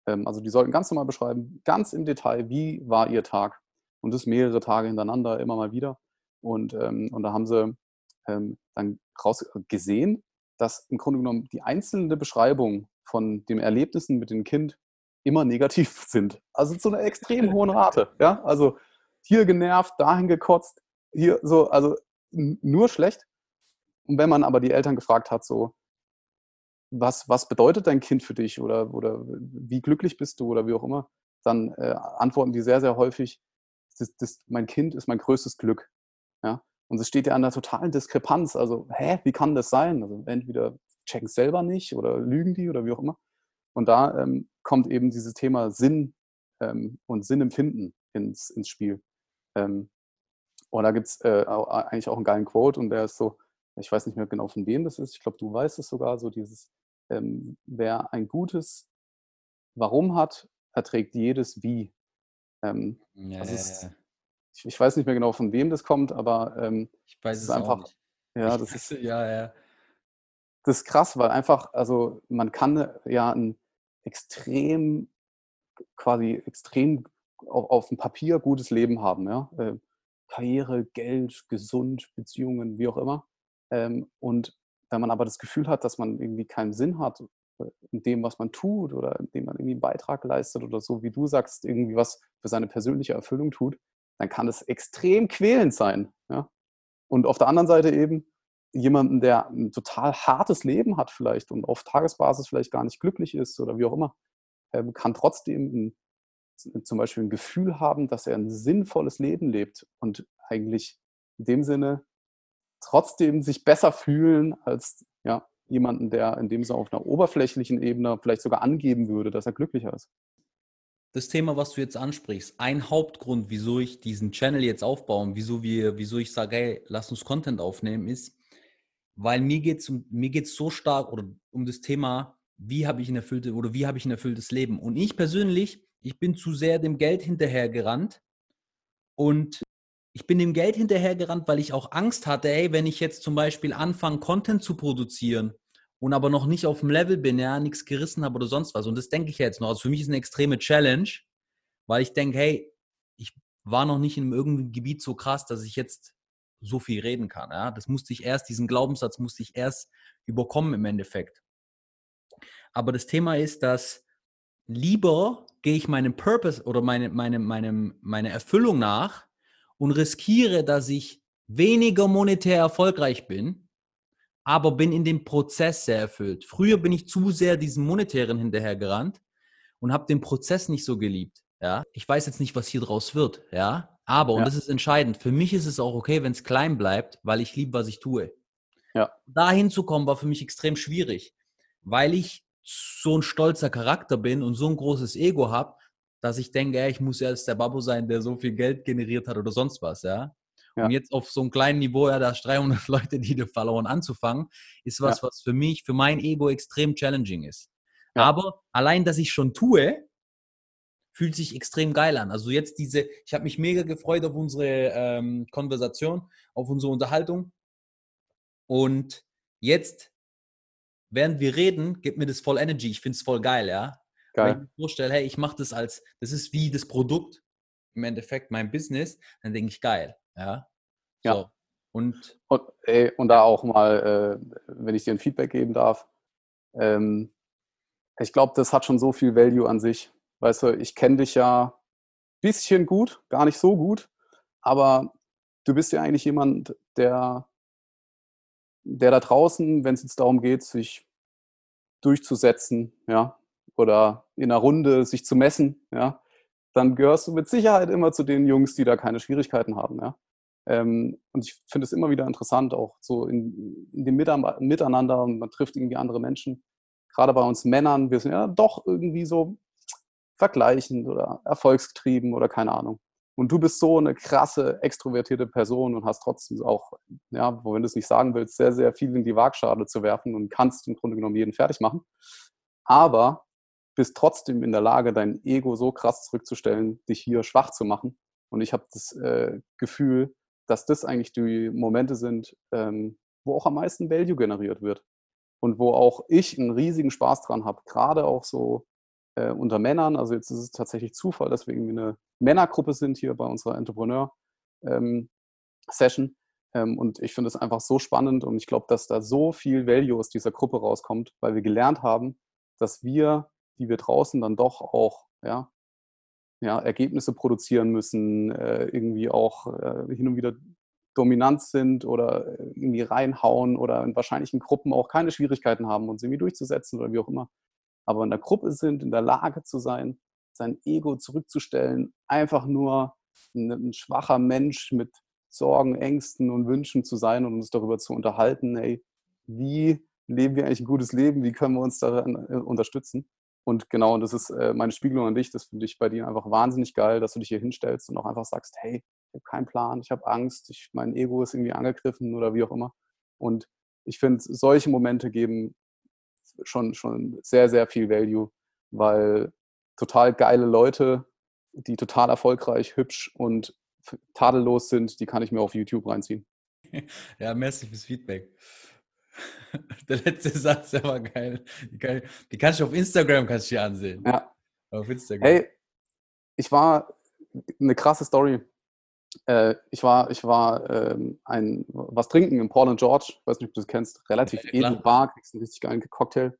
Äh, ähm, also die sollten ganz normal beschreiben, ganz im Detail, wie war ihr Tag. Und das mehrere Tage hintereinander, immer mal wieder. Und, ähm, und da haben sie ähm, dann raus gesehen, dass im Grunde genommen die einzelne Beschreibung von den Erlebnissen mit dem Kind immer negativ sind. Also zu einer extrem hohen Rate. Ja? Also hier genervt, dahin gekotzt, hier so, also nur schlecht. Und wenn man aber die Eltern gefragt hat, so, was, was bedeutet dein Kind für dich oder, oder wie glücklich bist du oder wie auch immer, dann äh, antworten die sehr, sehr häufig, das, das, mein Kind ist mein größtes Glück. Ja? Und es steht ja an der totalen Diskrepanz. Also, hä, wie kann das sein? Also entweder checken es selber nicht oder lügen die oder wie auch immer. Und da ähm, kommt eben dieses Thema Sinn ähm, und Sinnempfinden ins, ins Spiel. Ähm, und da gibt es äh, eigentlich auch einen geilen Quote und der ist so, ich weiß nicht mehr genau von wem das ist, ich glaube, du weißt es sogar, so dieses, ähm, wer ein gutes Warum hat, erträgt jedes Wie. Ähm, ja, also ist, ich, ich, weiß nicht mehr genau, von wem das kommt, aber ähm, ich weiß es ist einfach. Ja, das ist, ja, ja. Das ist krass, weil einfach, also man kann ja ein extrem, quasi extrem auf, auf dem Papier gutes Leben haben, ja. Äh, Karriere, Geld, gesund, Beziehungen, wie auch immer. Ähm, und wenn man aber das Gefühl hat, dass man irgendwie keinen Sinn hat äh, in dem, was man tut oder in dem man irgendwie einen Beitrag leistet oder so, wie du sagst, irgendwie was für seine persönliche Erfüllung tut, dann kann das extrem quälend sein. Ja? Und auf der anderen Seite eben jemanden, der ein total hartes Leben hat vielleicht und auf Tagesbasis vielleicht gar nicht glücklich ist oder wie auch immer, ähm, kann trotzdem ein, zum Beispiel ein Gefühl haben, dass er ein sinnvolles Leben lebt und eigentlich in dem Sinne trotzdem sich besser fühlen als ja, jemanden, der in dem Sinne auf einer oberflächlichen Ebene vielleicht sogar angeben würde, dass er glücklicher ist. Das Thema, was du jetzt ansprichst, ein Hauptgrund, wieso ich diesen Channel jetzt aufbaue, wieso wir, wieso ich sage, hey, lass uns Content aufnehmen, ist, weil mir geht es um, so stark oder um das Thema, wie habe ich ein erfülltes oder wie habe ich ein erfülltes Leben. Und ich persönlich, ich bin zu sehr dem Geld hinterhergerannt und ich bin dem Geld hinterhergerannt, weil ich auch Angst hatte, ey, wenn ich jetzt zum Beispiel anfange, Content zu produzieren und aber noch nicht auf dem Level bin, ja, nichts gerissen habe oder sonst was. Und das denke ich jetzt noch. Also für mich ist eine extreme Challenge, weil ich denke, hey, ich war noch nicht in irgendeinem Gebiet so krass, dass ich jetzt so viel reden kann. Ja? Das musste ich erst, diesen Glaubenssatz musste ich erst überkommen im Endeffekt. Aber das Thema ist, dass lieber gehe ich meinem Purpose oder meine, meine, meine, meine Erfüllung nach und riskiere, dass ich weniger monetär erfolgreich bin, aber bin in dem Prozess sehr erfüllt. Früher bin ich zu sehr diesem monetären hinterhergerannt und habe den Prozess nicht so geliebt. Ja, ich weiß jetzt nicht, was hier draus wird. Ja, aber und ja. das ist entscheidend. Für mich ist es auch okay, wenn es klein bleibt, weil ich liebe, was ich tue. Ja. Da hinzukommen war für mich extrem schwierig, weil ich so ein stolzer Charakter bin und so ein großes Ego habe, dass ich denke, ey, ich muss ja der Babo sein, der so viel Geld generiert hat oder sonst was, ja. Ja. Und jetzt auf so einem kleinen Niveau, ja, da 300 Leute, die dir verloren anzufangen, ist was, ja. was für mich, für mein Ego extrem challenging ist. Ja. Aber allein, dass ich schon tue, fühlt sich extrem geil an. Also jetzt diese, ich habe mich mega gefreut auf unsere ähm, Konversation, auf unsere Unterhaltung. Und jetzt, während wir reden, gibt mir das voll Energy. Ich finde es voll geil, ja. Geil. Wenn ich mir vorstelle, hey, ich mache das als, das ist wie das Produkt, im Endeffekt mein Business, dann denke ich, geil. Ja. So. ja. Und, und, ey, und da auch mal, äh, wenn ich dir ein Feedback geben darf, ähm, ich glaube, das hat schon so viel Value an sich. Weißt du, ich kenne dich ja ein bisschen gut, gar nicht so gut, aber du bist ja eigentlich jemand, der, der da draußen, wenn es jetzt darum geht, sich durchzusetzen, ja, oder in einer Runde sich zu messen, ja, dann gehörst du mit Sicherheit immer zu den Jungs, die da keine Schwierigkeiten haben, ja. Ähm, und ich finde es immer wieder interessant, auch so in, in dem Miteinander und man trifft irgendwie andere Menschen. Gerade bei uns Männern, wir sind ja doch irgendwie so vergleichend oder erfolgsgetrieben oder keine Ahnung. Und du bist so eine krasse, extrovertierte Person und hast trotzdem auch, ja, wenn du es nicht sagen willst, sehr, sehr viel in die Waagschale zu werfen und kannst im Grunde genommen jeden fertig machen. Aber bist trotzdem in der Lage, dein Ego so krass zurückzustellen, dich hier schwach zu machen. Und ich habe das äh, Gefühl, dass das eigentlich die Momente sind, ähm, wo auch am meisten Value generiert wird. Und wo auch ich einen riesigen Spaß dran habe. Gerade auch so äh, unter Männern. Also jetzt ist es tatsächlich Zufall, dass wir irgendwie eine Männergruppe sind hier bei unserer Entrepreneur-Session. Ähm, ähm, und ich finde es einfach so spannend und ich glaube, dass da so viel Value aus dieser Gruppe rauskommt, weil wir gelernt haben, dass wir die wir draußen dann doch auch ja, ja, Ergebnisse produzieren müssen, äh, irgendwie auch äh, hin und wieder dominant sind oder äh, irgendwie reinhauen oder in wahrscheinlichen Gruppen auch keine Schwierigkeiten haben, uns irgendwie durchzusetzen oder wie auch immer. Aber in der Gruppe sind, in der Lage zu sein, sein Ego zurückzustellen, einfach nur ein, ein schwacher Mensch mit Sorgen, Ängsten und Wünschen zu sein und uns darüber zu unterhalten, ey, wie leben wir eigentlich ein gutes Leben, wie können wir uns daran äh, unterstützen. Und genau, das ist äh, meine Spiegelung an dich. Das finde ich bei dir einfach wahnsinnig geil, dass du dich hier hinstellst und auch einfach sagst, hey, ich habe keinen Plan, ich habe Angst, ich, mein Ego ist irgendwie angegriffen oder wie auch immer. Und ich finde, solche Momente geben schon, schon sehr, sehr viel Value, weil total geile Leute, die total erfolgreich, hübsch und tadellos sind, die kann ich mir auf YouTube reinziehen. Ja, merci fürs Feedback. Der letzte Satz, der war geil. Die, kann, die kannst du auf Instagram kannst du dir ansehen. Ja. Auf Instagram. Hey, ich war eine krasse Story. Äh, ich war, ich war ähm, ein, was trinken in Paul and George, weiß nicht, ob du das kennst, relativ ja, edle Bar, kriegst einen richtig geilen Cocktail.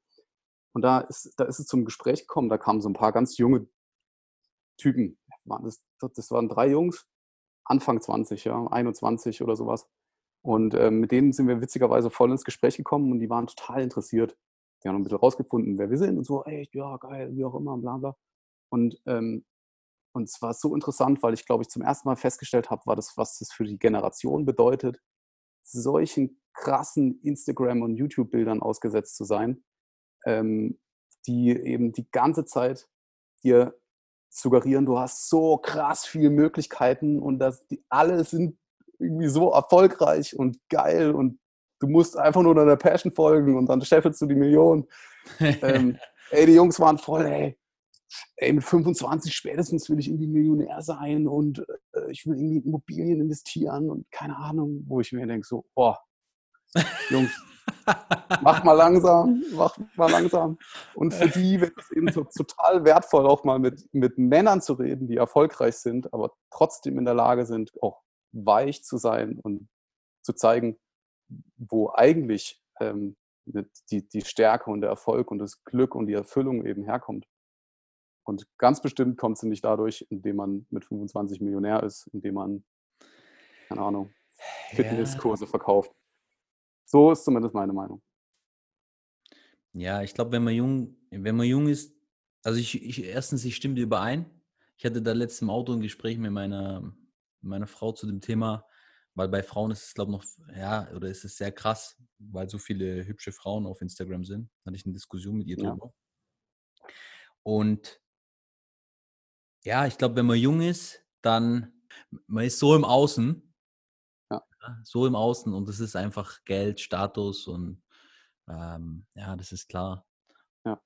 Und da ist, da ist es zum Gespräch gekommen, da kamen so ein paar ganz junge Typen. Das, das waren drei Jungs, Anfang 20, ja, 21 oder sowas. Und äh, mit denen sind wir witzigerweise voll ins Gespräch gekommen und die waren total interessiert. Die haben ein bisschen rausgefunden, wer wir sind und so, ey, ja, geil, wie auch immer, bla bla. Und, ähm, und es war so interessant, weil ich, glaube ich, zum ersten Mal festgestellt habe, das, was das für die Generation bedeutet, solchen krassen Instagram- und YouTube-Bildern ausgesetzt zu sein, ähm, die eben die ganze Zeit dir suggerieren, du hast so krass viele Möglichkeiten und dass die alle sind irgendwie so erfolgreich und geil und du musst einfach nur deiner Passion folgen und dann scheffelst du die Million. ähm, ey, die Jungs waren voll, ey, ey, mit 25 spätestens will ich irgendwie Millionär sein und äh, ich will irgendwie in Immobilien investieren und keine Ahnung, wo ich mir denke, so, boah, Jungs, mach mal langsam, mach mal langsam. Und für die wird es eben so, total wertvoll, auch mal mit, mit Männern zu reden, die erfolgreich sind, aber trotzdem in der Lage sind, auch weich zu sein und zu zeigen, wo eigentlich ähm, die, die Stärke und der Erfolg und das Glück und die Erfüllung eben herkommt. Und ganz bestimmt kommt sie nicht dadurch, indem man mit 25 Millionär ist, indem man, keine Ahnung, Fitnesskurse ja. verkauft. So ist zumindest meine Meinung. Ja, ich glaube, wenn man jung, wenn man jung ist, also ich, ich erstens, ich stimme dir überein. Ich hatte da letztens im Auto ein Gespräch mit meiner, meiner Frau zu dem Thema, weil bei Frauen ist es, glaube ich, noch, ja, oder ist es sehr krass, weil so viele hübsche Frauen auf Instagram sind. Da hatte ich eine Diskussion mit ihr drüber. Ja. Und ja, ich glaube, wenn man jung ist, dann, man ist so im Außen, ja. so im Außen und das ist einfach Geld, Status und ähm, ja, das ist klar. Ja.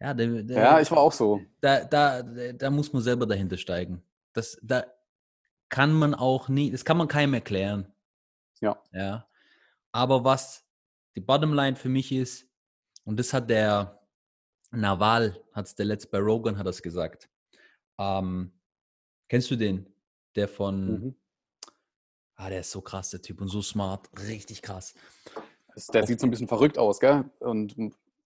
Ja, der, der, ja, ich war auch so. Da, da, da muss man selber dahinter steigen. Das, da kann man auch nie, das kann man keinem erklären. Ja. Ja. Aber was die Bottomline für mich ist, und das hat der Naval, hat es der letzte bei Rogan, hat das gesagt. Ähm, kennst du den? Der von, mhm. ah, der ist so krass, der Typ, und so smart, richtig krass. Der sieht so ein bisschen verrückt aus, gell? Und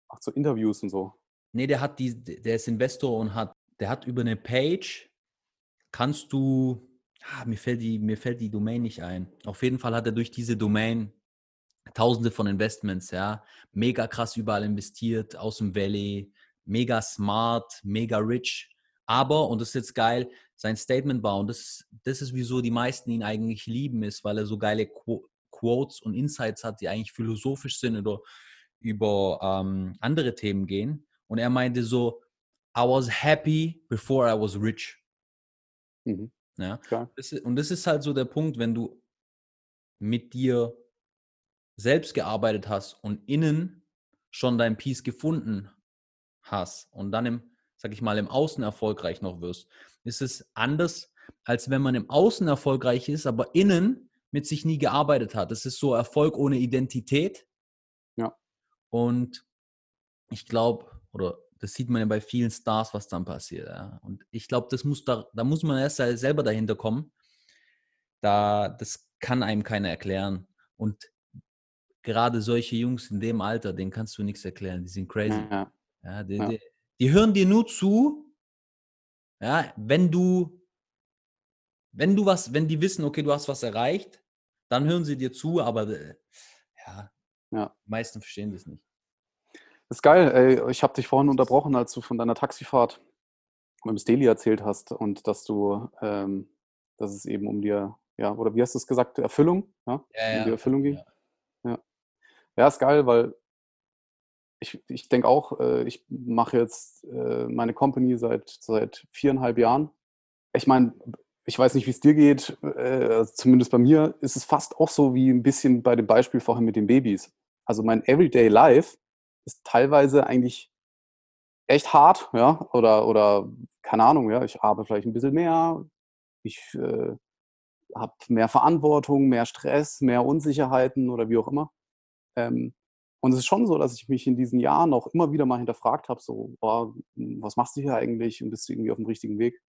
macht so Interviews und so. Nee, der hat die, der ist Investor und hat, der hat über eine Page, kannst du, ah, mir fällt die, mir fällt die Domain nicht ein. Auf jeden Fall hat er durch diese Domain tausende von Investments, ja, mega krass überall investiert, aus dem Valley, mega smart, mega rich. Aber, und das ist jetzt geil, sein Statement war, und das, das ist, wieso die meisten ihn eigentlich lieben, ist, weil er so geile Quotes und Insights hat, die eigentlich philosophisch sind oder über ähm, andere Themen gehen. Und er meinte so, I was happy before I was rich. Mhm. Ja? Und das ist halt so der Punkt, wenn du mit dir selbst gearbeitet hast und innen schon dein Peace gefunden hast und dann im, sag ich mal, im Außen erfolgreich noch wirst, ist es anders, als wenn man im Außen erfolgreich ist, aber innen mit sich nie gearbeitet hat. Das ist so Erfolg ohne Identität. Ja. Und ich glaube, oder das sieht man ja bei vielen Stars, was dann passiert. Ja. Und ich glaube, das muss da, da muss man erst selber dahinter kommen. Da, das kann einem keiner erklären. Und gerade solche Jungs in dem Alter, denen kannst du nichts erklären. Die sind crazy. Ja. ja, die. Die, die hören dir nur zu, ja, wenn du, wenn du was, wenn die wissen, okay, du hast was erreicht, dann hören sie dir zu, aber äh, ja, ja, die meisten verstehen das nicht. Das ist geil, ey. Ich habe dich vorhin unterbrochen, als du von deiner Taxifahrt mit dem Steli erzählt hast und dass du, ähm, dass es eben um dir, ja, oder wie hast du es gesagt, Erfüllung, ja, ja um die Erfüllung ging. Ja. ja. ist geil, weil ich, ich denke auch, äh, ich mache jetzt äh, meine Company seit, seit viereinhalb Jahren. Ich meine, ich weiß nicht, wie es dir geht, äh, zumindest bei mir ist es fast auch so wie ein bisschen bei dem Beispiel vorhin mit den Babys. Also mein Everyday Life ist teilweise eigentlich echt hart, ja, oder, oder keine Ahnung, ja, ich arbeite vielleicht ein bisschen mehr, ich äh, habe mehr Verantwortung, mehr Stress, mehr Unsicherheiten oder wie auch immer. Ähm, und es ist schon so, dass ich mich in diesen Jahren auch immer wieder mal hinterfragt habe, so, boah, was machst du hier eigentlich und bist du irgendwie auf dem richtigen Weg?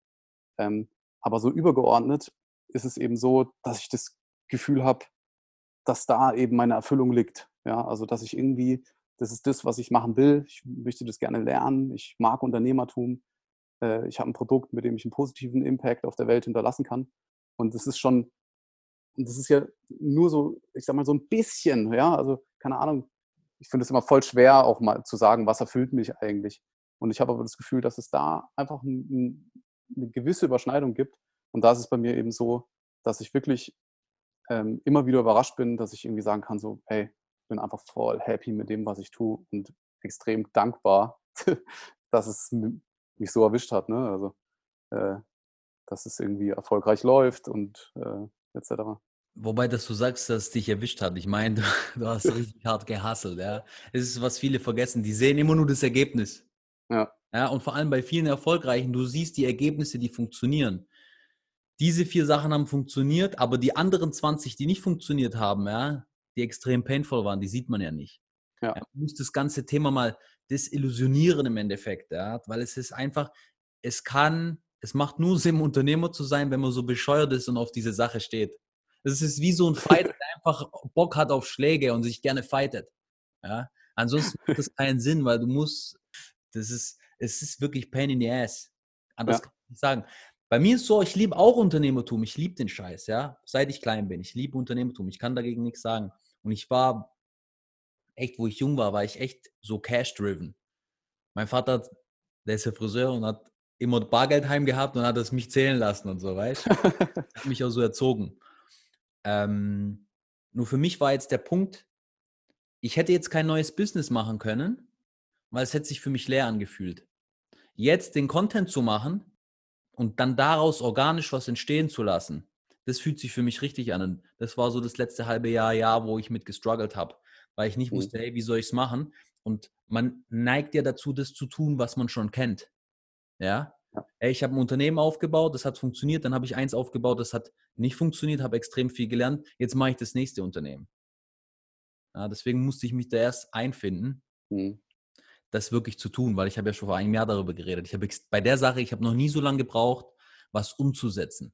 Ähm, aber so übergeordnet ist es eben so, dass ich das Gefühl habe, dass da eben meine Erfüllung liegt. Ja, also dass ich irgendwie, das ist das, was ich machen will. Ich möchte das gerne lernen. Ich mag Unternehmertum. Äh, ich habe ein Produkt, mit dem ich einen positiven Impact auf der Welt hinterlassen kann. Und das ist schon, das ist ja nur so, ich sag mal, so ein bisschen, ja, also keine Ahnung. Ich finde es immer voll schwer, auch mal zu sagen, was erfüllt mich eigentlich. Und ich habe aber das Gefühl, dass es da einfach ein, eine gewisse Überschneidung gibt. Und da ist es bei mir eben so, dass ich wirklich ähm, immer wieder überrascht bin, dass ich irgendwie sagen kann, so, hey, bin einfach voll happy mit dem, was ich tue und extrem dankbar, dass es mich so erwischt hat. Ne? Also, äh, dass es irgendwie erfolgreich läuft und äh, etc. Wobei, dass du sagst, dass es dich erwischt hat. Ich meine, du, du hast richtig hart gehasselt. Ja? Es ist, was viele vergessen. Die sehen immer nur das Ergebnis. Ja. ja. Und vor allem bei vielen Erfolgreichen, du siehst die Ergebnisse, die funktionieren. Diese vier Sachen haben funktioniert, aber die anderen 20, die nicht funktioniert haben, ja, die extrem painful waren, die sieht man ja nicht. Ja. man muss das ganze Thema mal desillusionieren im Endeffekt, ja, weil es ist einfach, es kann, es macht nur Sinn, Unternehmer zu sein, wenn man so bescheuert ist und auf diese Sache steht. Das ist wie so ein Fighter, der einfach Bock hat auf Schläge und sich gerne fightet. Ja? Ansonsten macht das keinen Sinn, weil du musst das ist, es ist wirklich Pain in the Ass. Anders ja. kann ich nicht sagen. Bei mir ist so, ich liebe auch Unternehmertum. Ich liebe den Scheiß, ja. Seit ich klein bin. Ich liebe Unternehmertum. Ich kann dagegen nichts sagen. Und ich war echt, wo ich jung war, war ich echt so cash-driven. Mein Vater, der ist ja Friseur und hat immer Bargeld heim gehabt und hat es mich zählen lassen und so, weißt du? hat mich auch so erzogen. Ähm, nur für mich war jetzt der Punkt, ich hätte jetzt kein neues Business machen können, weil es hätte sich für mich leer angefühlt. Jetzt den Content zu machen und dann daraus organisch was entstehen zu lassen, das fühlt sich für mich richtig an. Und das war so das letzte halbe Jahr, Jahr, wo ich mit gestruggelt habe, weil ich nicht mhm. wusste, hey, wie soll ich es machen? Und man neigt ja dazu, das zu tun, was man schon kennt. Ja, Hey, ich habe ein Unternehmen aufgebaut, das hat funktioniert, dann habe ich eins aufgebaut, das hat nicht funktioniert, habe extrem viel gelernt, jetzt mache ich das nächste Unternehmen. Ja, deswegen musste ich mich da erst einfinden. Mhm das wirklich zu tun, weil ich habe ja schon vor einem Jahr darüber geredet. Ich habe bei der Sache, ich habe noch nie so lange gebraucht, was umzusetzen.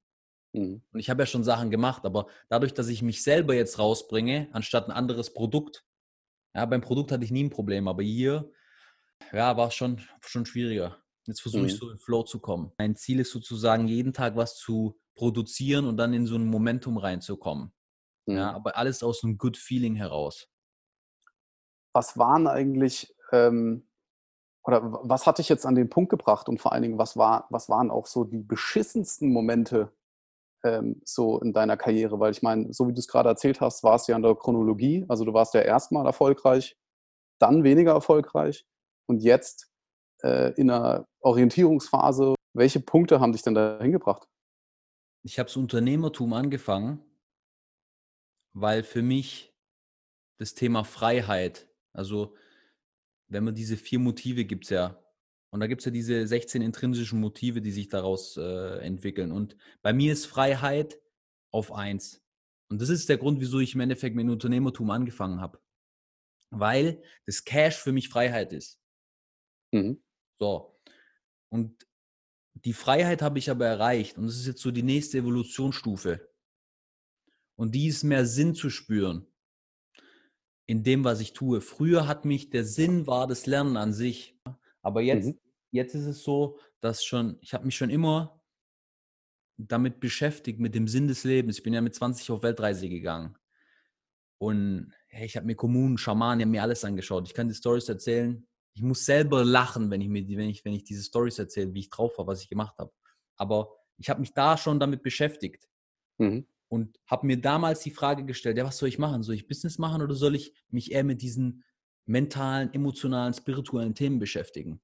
Mhm. Und ich habe ja schon Sachen gemacht, aber dadurch, dass ich mich selber jetzt rausbringe, anstatt ein anderes Produkt, ja, beim Produkt hatte ich nie ein Problem, aber hier, ja, war es schon, schon schwieriger. Jetzt versuche ich mhm. so in Flow zu kommen. Mein Ziel ist sozusagen, jeden Tag was zu produzieren und dann in so ein Momentum reinzukommen. Mhm. Ja, aber alles aus einem Good Feeling heraus. Was waren eigentlich ähm, oder was hat dich jetzt an den Punkt gebracht und vor allen Dingen, was, war, was waren auch so die beschissensten Momente ähm, so in deiner Karriere? Weil ich meine, so wie du es gerade erzählt hast, warst du ja in der Chronologie. Also du warst ja erstmal erfolgreich, dann weniger erfolgreich und jetzt äh, in einer Orientierungsphase. Welche Punkte haben dich denn dahin gebracht? Ich habe das Unternehmertum angefangen, weil für mich das Thema Freiheit, also wenn man diese vier Motive gibt es ja. Und da gibt es ja diese 16 intrinsischen Motive, die sich daraus äh, entwickeln. Und bei mir ist Freiheit auf eins. Und das ist der Grund, wieso ich im Endeffekt mit dem Unternehmertum angefangen habe. Weil das Cash für mich Freiheit ist. Mhm. So. Und die Freiheit habe ich aber erreicht. Und das ist jetzt so die nächste Evolutionsstufe. Und die ist mehr Sinn zu spüren in dem, was ich tue. Früher hat mich der Sinn war das Lernen an sich. Aber jetzt, mhm. Jetzt ist es so, dass schon, ich habe mich schon immer damit beschäftigt, mit dem Sinn des Lebens. Ich bin ja mit 20 auf Weltreise gegangen. Und hey, ich habe mir Kommunen, Schamanen, die haben mir alles angeschaut. Ich kann die Stories erzählen. Ich muss selber lachen, wenn ich mir, wenn ich, wenn ich diese Stories erzähle, wie ich drauf war, was ich gemacht habe. Aber ich habe mich da schon damit beschäftigt. Mhm und habe mir damals die Frage gestellt, ja, was soll ich machen? Soll ich Business machen oder soll ich mich eher mit diesen mentalen, emotionalen, spirituellen Themen beschäftigen?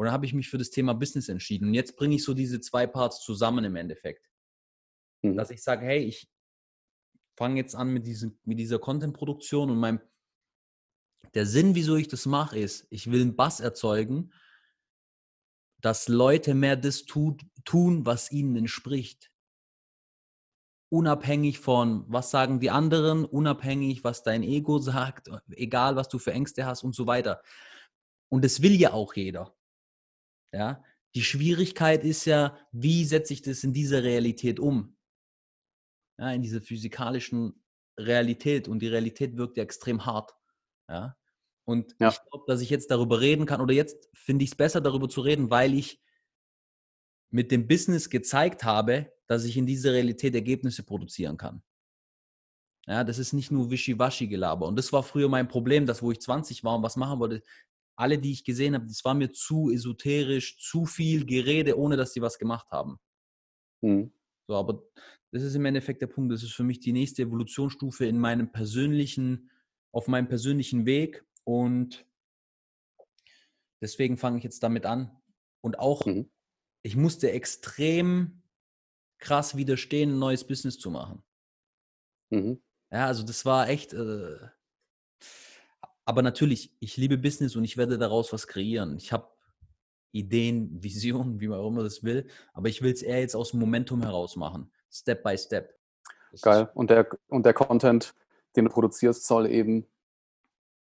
Und dann habe ich mich für das Thema Business entschieden. Und jetzt bringe ich so diese zwei Parts zusammen im Endeffekt. Mhm. Dass ich sage, hey, ich fange jetzt an mit, diesen, mit dieser Content-Produktion und mein, der Sinn, wieso ich das mache, ist, ich will einen Bass erzeugen, dass Leute mehr das tut, tun, was ihnen entspricht unabhängig von, was sagen die anderen, unabhängig, was dein Ego sagt, egal was du für Ängste hast und so weiter. Und das will ja auch jeder. Ja, die Schwierigkeit ist ja, wie setze ich das in dieser Realität um? ja, in dieser physikalischen Realität und die Realität wirkt ja extrem hart. Ja? Und ja. ich glaube, dass ich jetzt darüber reden kann oder jetzt finde ich es besser, darüber zu reden, weil ich mit dem Business gezeigt habe, dass ich in dieser Realität Ergebnisse produzieren kann. Ja, das ist nicht nur Wischiwaschi-Gelaber. Und das war früher mein Problem, dass wo ich 20 war und was machen wollte, alle, die ich gesehen habe, das war mir zu esoterisch, zu viel Gerede, ohne dass sie was gemacht haben. Mhm. So, aber das ist im Endeffekt der Punkt. Das ist für mich die nächste Evolutionsstufe in meinem persönlichen, auf meinem persönlichen Weg. Und deswegen fange ich jetzt damit an. Und auch, mhm. ich musste extrem krass widerstehen, ein neues Business zu machen. Mhm. Ja, also das war echt. Äh, aber natürlich, ich liebe Business und ich werde daraus was kreieren. Ich habe Ideen, Visionen, wie man auch immer das will, aber ich will es eher jetzt aus dem Momentum heraus machen, Step by Step. Das Geil. Und der, und der Content, den du produzierst, soll eben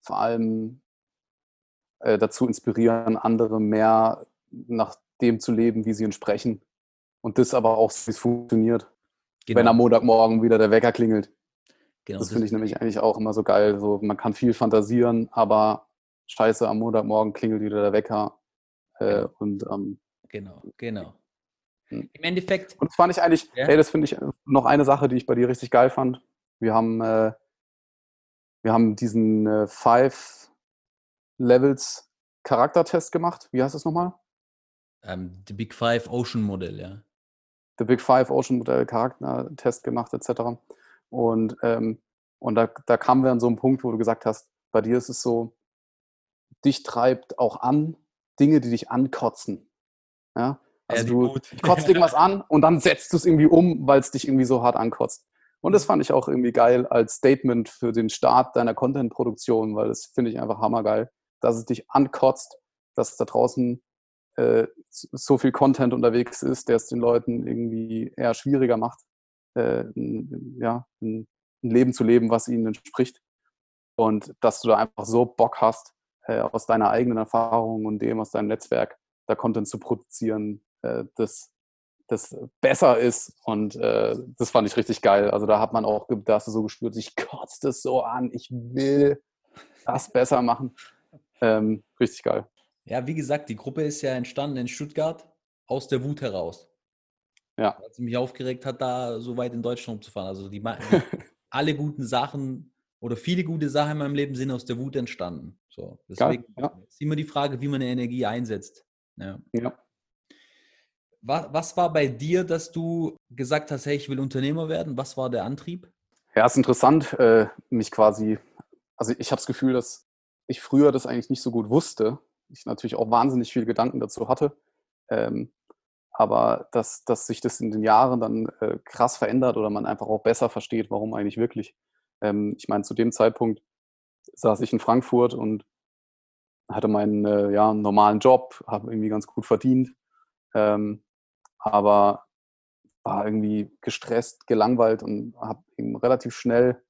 vor allem äh, dazu inspirieren, andere mehr nach dem zu leben, wie sie entsprechen. Und das aber auch, wie es funktioniert. Genau. Wenn am Montagmorgen wieder der Wecker klingelt. Genau, das, finde ich nämlich eigentlich auch immer so geil. So, man kann viel fantasieren, aber scheiße, am Montagmorgen klingelt wieder der Wecker. Äh, genau. Und, ähm, genau, genau. Hm. Im Endeffekt. Und das fand ich eigentlich, ja. hey, das finde ich noch eine Sache, die ich bei dir richtig geil fand. Wir haben, äh, wir haben diesen äh, Five Levels Charaktertest gemacht. Wie heißt das nochmal? Um, ähm, The Big Five Ocean Modell, ja. The Big Five Ocean Modell Charaktertest gemacht, etc. Und, ähm, und da, da kamen wir an so einen Punkt, wo du gesagt hast, bei dir ist es so, dich treibt auch an, Dinge, die dich ankotzen. Ja? Also ja, du kotzt irgendwas an und dann setzt du es irgendwie um, weil es dich irgendwie so hart ankotzt. Und das mhm. fand ich auch irgendwie geil als Statement für den Start deiner Content-Produktion, weil das finde ich einfach hammergeil, dass es dich ankotzt, dass da draußen äh, so viel Content unterwegs ist, der es den Leuten irgendwie eher schwieriger macht, äh, ein, ja, ein, Leben zu leben, was ihnen entspricht. Und dass du da einfach so Bock hast, äh, aus deiner eigenen Erfahrung und dem aus deinem Netzwerk da Content zu produzieren, äh, das, das besser ist. Und äh, das fand ich richtig geil. Also da hat man auch, da hast du so gespürt, ich kotze das so an, ich will das besser machen. Ähm, richtig geil. Ja, wie gesagt, die Gruppe ist ja entstanden in Stuttgart aus der Wut heraus. Ja. Es mich aufgeregt hat, da so weit in Deutschland rumzufahren. Also die, alle guten Sachen oder viele gute Sachen in meinem Leben sind aus der Wut entstanden. So, deswegen Geil, ja. ist immer die Frage, wie man eine Energie einsetzt. Ja. ja. Was, was war bei dir, dass du gesagt hast, hey, ich will Unternehmer werden? Was war der Antrieb? Ja, es ist interessant, äh, mich quasi, also ich habe das Gefühl, dass ich früher das eigentlich nicht so gut wusste. Ich natürlich auch wahnsinnig viele Gedanken dazu hatte. Ähm, aber dass, dass sich das in den Jahren dann äh, krass verändert oder man einfach auch besser versteht, warum eigentlich wirklich. Ähm, ich meine, zu dem Zeitpunkt saß ich in Frankfurt und hatte meinen äh, ja, normalen Job, habe irgendwie ganz gut verdient, ähm, aber war irgendwie gestresst, gelangweilt und habe eben relativ schnell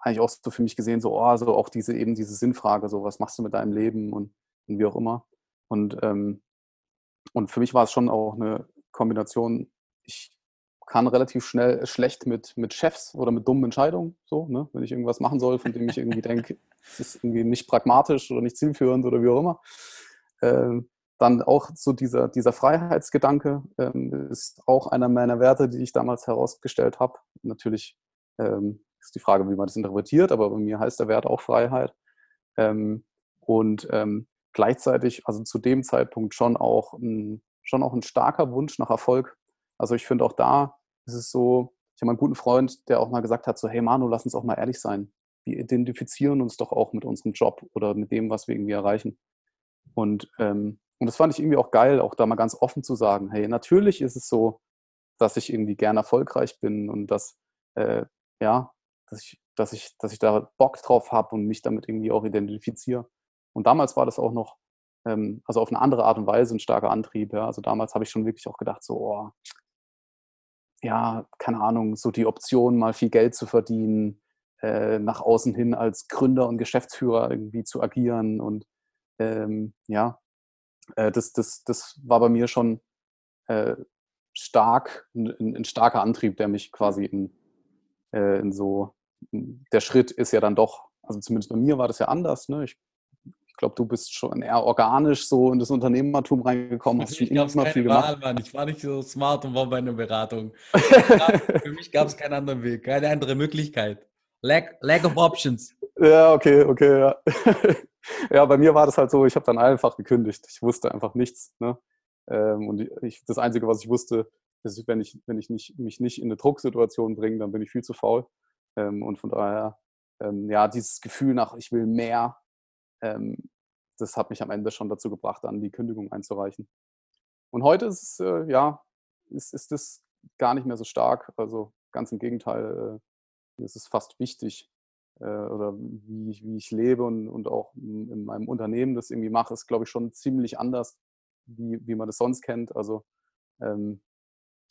eigentlich auch so für mich gesehen, so, oh, so auch diese eben diese Sinnfrage, so was machst du mit deinem Leben und, und wie auch immer. Und ähm, und für mich war es schon auch eine Kombination, ich kann relativ schnell schlecht mit, mit Chefs oder mit dummen Entscheidungen, so, ne? wenn ich irgendwas machen soll, von dem ich irgendwie denke, es ist irgendwie nicht pragmatisch oder nicht zielführend oder wie auch immer. Ähm, dann auch so dieser, dieser Freiheitsgedanke ähm, ist auch einer meiner Werte, die ich damals herausgestellt habe. Natürlich ähm, ist die Frage, wie man das interpretiert, aber bei mir heißt der Wert auch Freiheit. Ähm, und ähm, gleichzeitig, also zu dem Zeitpunkt schon auch ein, schon auch ein starker Wunsch nach Erfolg. Also ich finde auch da ist es so, ich habe einen guten Freund, der auch mal gesagt hat, so, hey Manu, lass uns auch mal ehrlich sein. Wir identifizieren uns doch auch mit unserem Job oder mit dem, was wir irgendwie erreichen. Und, ähm, und das fand ich irgendwie auch geil, auch da mal ganz offen zu sagen, hey, natürlich ist es so, dass ich irgendwie gern erfolgreich bin und dass, äh, ja, dass ich, dass ich, dass ich da Bock drauf habe und mich damit irgendwie auch identifiziere. Und damals war das auch noch, ähm, also auf eine andere Art und Weise ein starker Antrieb. Ja. Also damals habe ich schon wirklich auch gedacht, so, oh, ja, keine Ahnung, so die Option, mal viel Geld zu verdienen, äh, nach außen hin als Gründer und Geschäftsführer irgendwie zu agieren. Und ähm, ja, äh, das, das, das war bei mir schon, äh, stark, ein, ein, starker Antrieb, der mich quasi in, äh, in so, der Schritt ist ja dann doch, also zumindest bei mir war das ja anders. Ne? Ich glaube, du bist schon eher organisch so in das Unternehmertum reingekommen, hast schon immer viel gemacht. Wahl, Ich war nicht so smart und war bei einer Beratung. Für mich gab es keinen anderen Weg, keine andere Möglichkeit. Lack, lack of options. Ja, okay, okay, ja. ja, bei mir war das halt so, ich habe dann einfach gekündigt. Ich wusste einfach nichts. Ne? Ähm, und ich, das Einzige, was ich wusste, ist, wenn ich, wenn ich nicht, mich nicht in eine Drucksituation bringe, dann bin ich viel zu faul. Ähm, und von daher, ähm, ja, dieses Gefühl nach, ich will mehr, ähm, das hat mich am Ende schon dazu gebracht, dann die Kündigung einzureichen. Und heute ist es, äh, ja, ist, ist das gar nicht mehr so stark. Also ganz im Gegenteil, äh, ist es fast wichtig, äh, oder wie ich, wie ich lebe und, und auch in meinem Unternehmen das irgendwie mache, ist, glaube ich, schon ziemlich anders, wie, wie man das sonst kennt. Also ähm,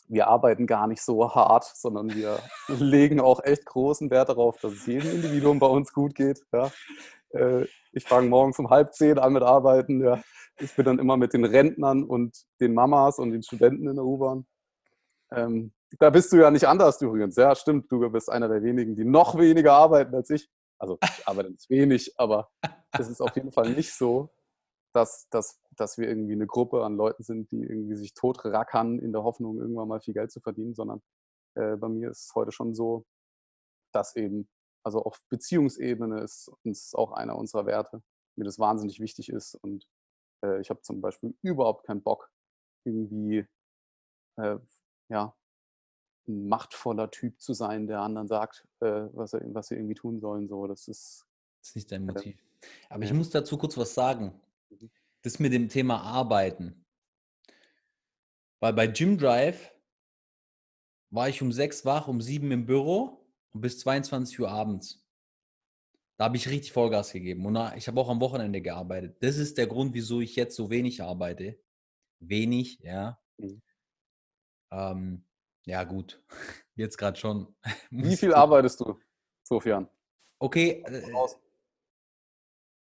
wir arbeiten gar nicht so hart, sondern wir legen auch echt großen Wert darauf, dass es jedem Individuum bei uns gut geht. Ja. Äh, ich fange morgens um halb zehn an mit Arbeiten. Ja. Ich bin dann immer mit den Rentnern und den Mamas und den Studenten in der U-Bahn. Ähm, da bist du ja nicht anders übrigens. Ja, stimmt. Du bist einer der wenigen, die noch weniger arbeiten als ich. Also ich arbeite nicht wenig, aber es ist auf jeden Fall nicht so, dass, dass, dass wir irgendwie eine Gruppe an Leuten sind, die irgendwie sich totrackern in der Hoffnung, irgendwann mal viel Geld zu verdienen, sondern äh, bei mir ist es heute schon so, dass eben, also auf Beziehungsebene ist uns auch einer unserer Werte, mir das wahnsinnig wichtig ist und äh, ich habe zum Beispiel überhaupt keinen Bock, irgendwie äh, ja, ein machtvoller Typ zu sein, der anderen sagt, äh, was, er, was sie irgendwie tun sollen. So, das ist, das ist nicht dein Motiv. Aber ich muss dazu kurz was sagen. Das mit dem Thema Arbeiten. Weil bei Gym Drive war ich um sechs wach, um sieben im Büro und bis 22 Uhr abends. Da habe ich richtig Vollgas gegeben. Und ich habe auch am Wochenende gearbeitet. Das ist der Grund, wieso ich jetzt so wenig arbeite. Wenig, ja. Mhm. Ähm, ja, gut. Jetzt gerade schon. Wie viel arbeitest du, Sofian? Okay. Äh,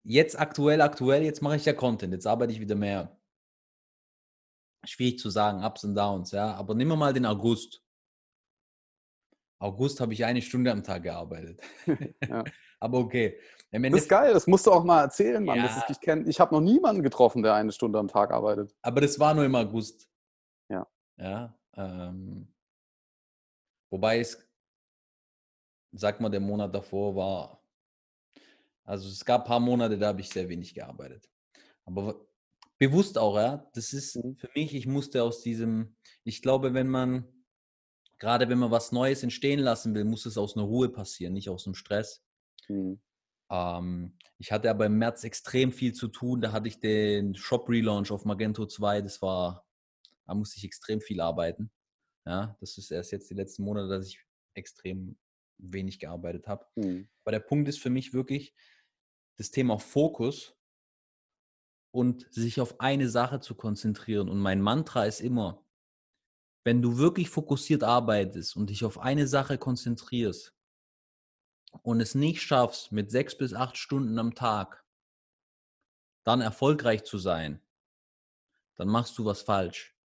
jetzt aktuell, aktuell, jetzt mache ich ja Content. Jetzt arbeite ich wieder mehr. Schwierig zu sagen, Ups und Downs, ja. Aber nehmen wir mal den August. August habe ich eine Stunde am Tag gearbeitet. ja. Aber okay. das ist geil, das musst du auch mal erzählen, Mann. Ja. ich ich habe noch niemanden getroffen, der eine Stunde am Tag arbeitet. Aber das war nur im August. Ja. Ja. Ähm, Wobei es, sag mal, der Monat davor war, also es gab ein paar Monate, da habe ich sehr wenig gearbeitet. Aber bewusst auch, ja, das ist mhm. für mich, ich musste aus diesem, ich glaube, wenn man, gerade wenn man was Neues entstehen lassen will, muss es aus einer Ruhe passieren, nicht aus einem Stress. Mhm. Ähm, ich hatte aber im März extrem viel zu tun. Da hatte ich den Shop-Relaunch auf Magento 2. Das war, da musste ich extrem viel arbeiten. Ja, das ist erst jetzt die letzten Monate, dass ich extrem wenig gearbeitet habe. Mhm. Aber der Punkt ist für mich wirklich das Thema Fokus und sich auf eine Sache zu konzentrieren. Und mein Mantra ist immer, wenn du wirklich fokussiert arbeitest und dich auf eine Sache konzentrierst und es nicht schaffst, mit sechs bis acht Stunden am Tag dann erfolgreich zu sein, dann machst du was falsch.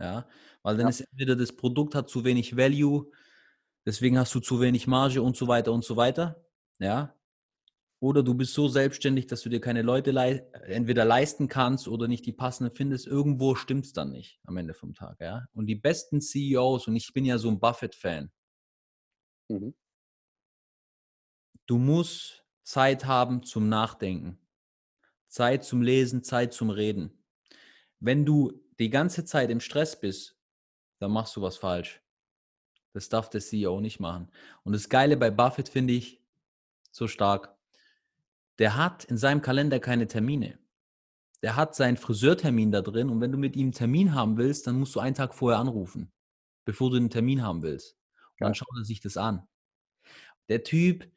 Ja, weil dann ja. ist entweder das Produkt hat zu wenig Value, deswegen hast du zu wenig Marge und so weiter und so weiter. Ja. Oder du bist so selbstständig, dass du dir keine Leute lei entweder leisten kannst oder nicht die passenden findest. Irgendwo stimmt es dann nicht am Ende vom Tag. Ja. Und die besten CEOs, und ich bin ja so ein Buffett-Fan, mhm. du musst Zeit haben zum Nachdenken, Zeit zum Lesen, Zeit zum Reden. Wenn du die ganze Zeit im Stress bist, dann machst du was falsch. Das darf der CEO nicht machen. Und das Geile bei Buffett finde ich so stark. Der hat in seinem Kalender keine Termine. Der hat seinen Friseurtermin da drin und wenn du mit ihm einen Termin haben willst, dann musst du einen Tag vorher anrufen, bevor du einen Termin haben willst. Und dann schaut er sich das an. Der Typ,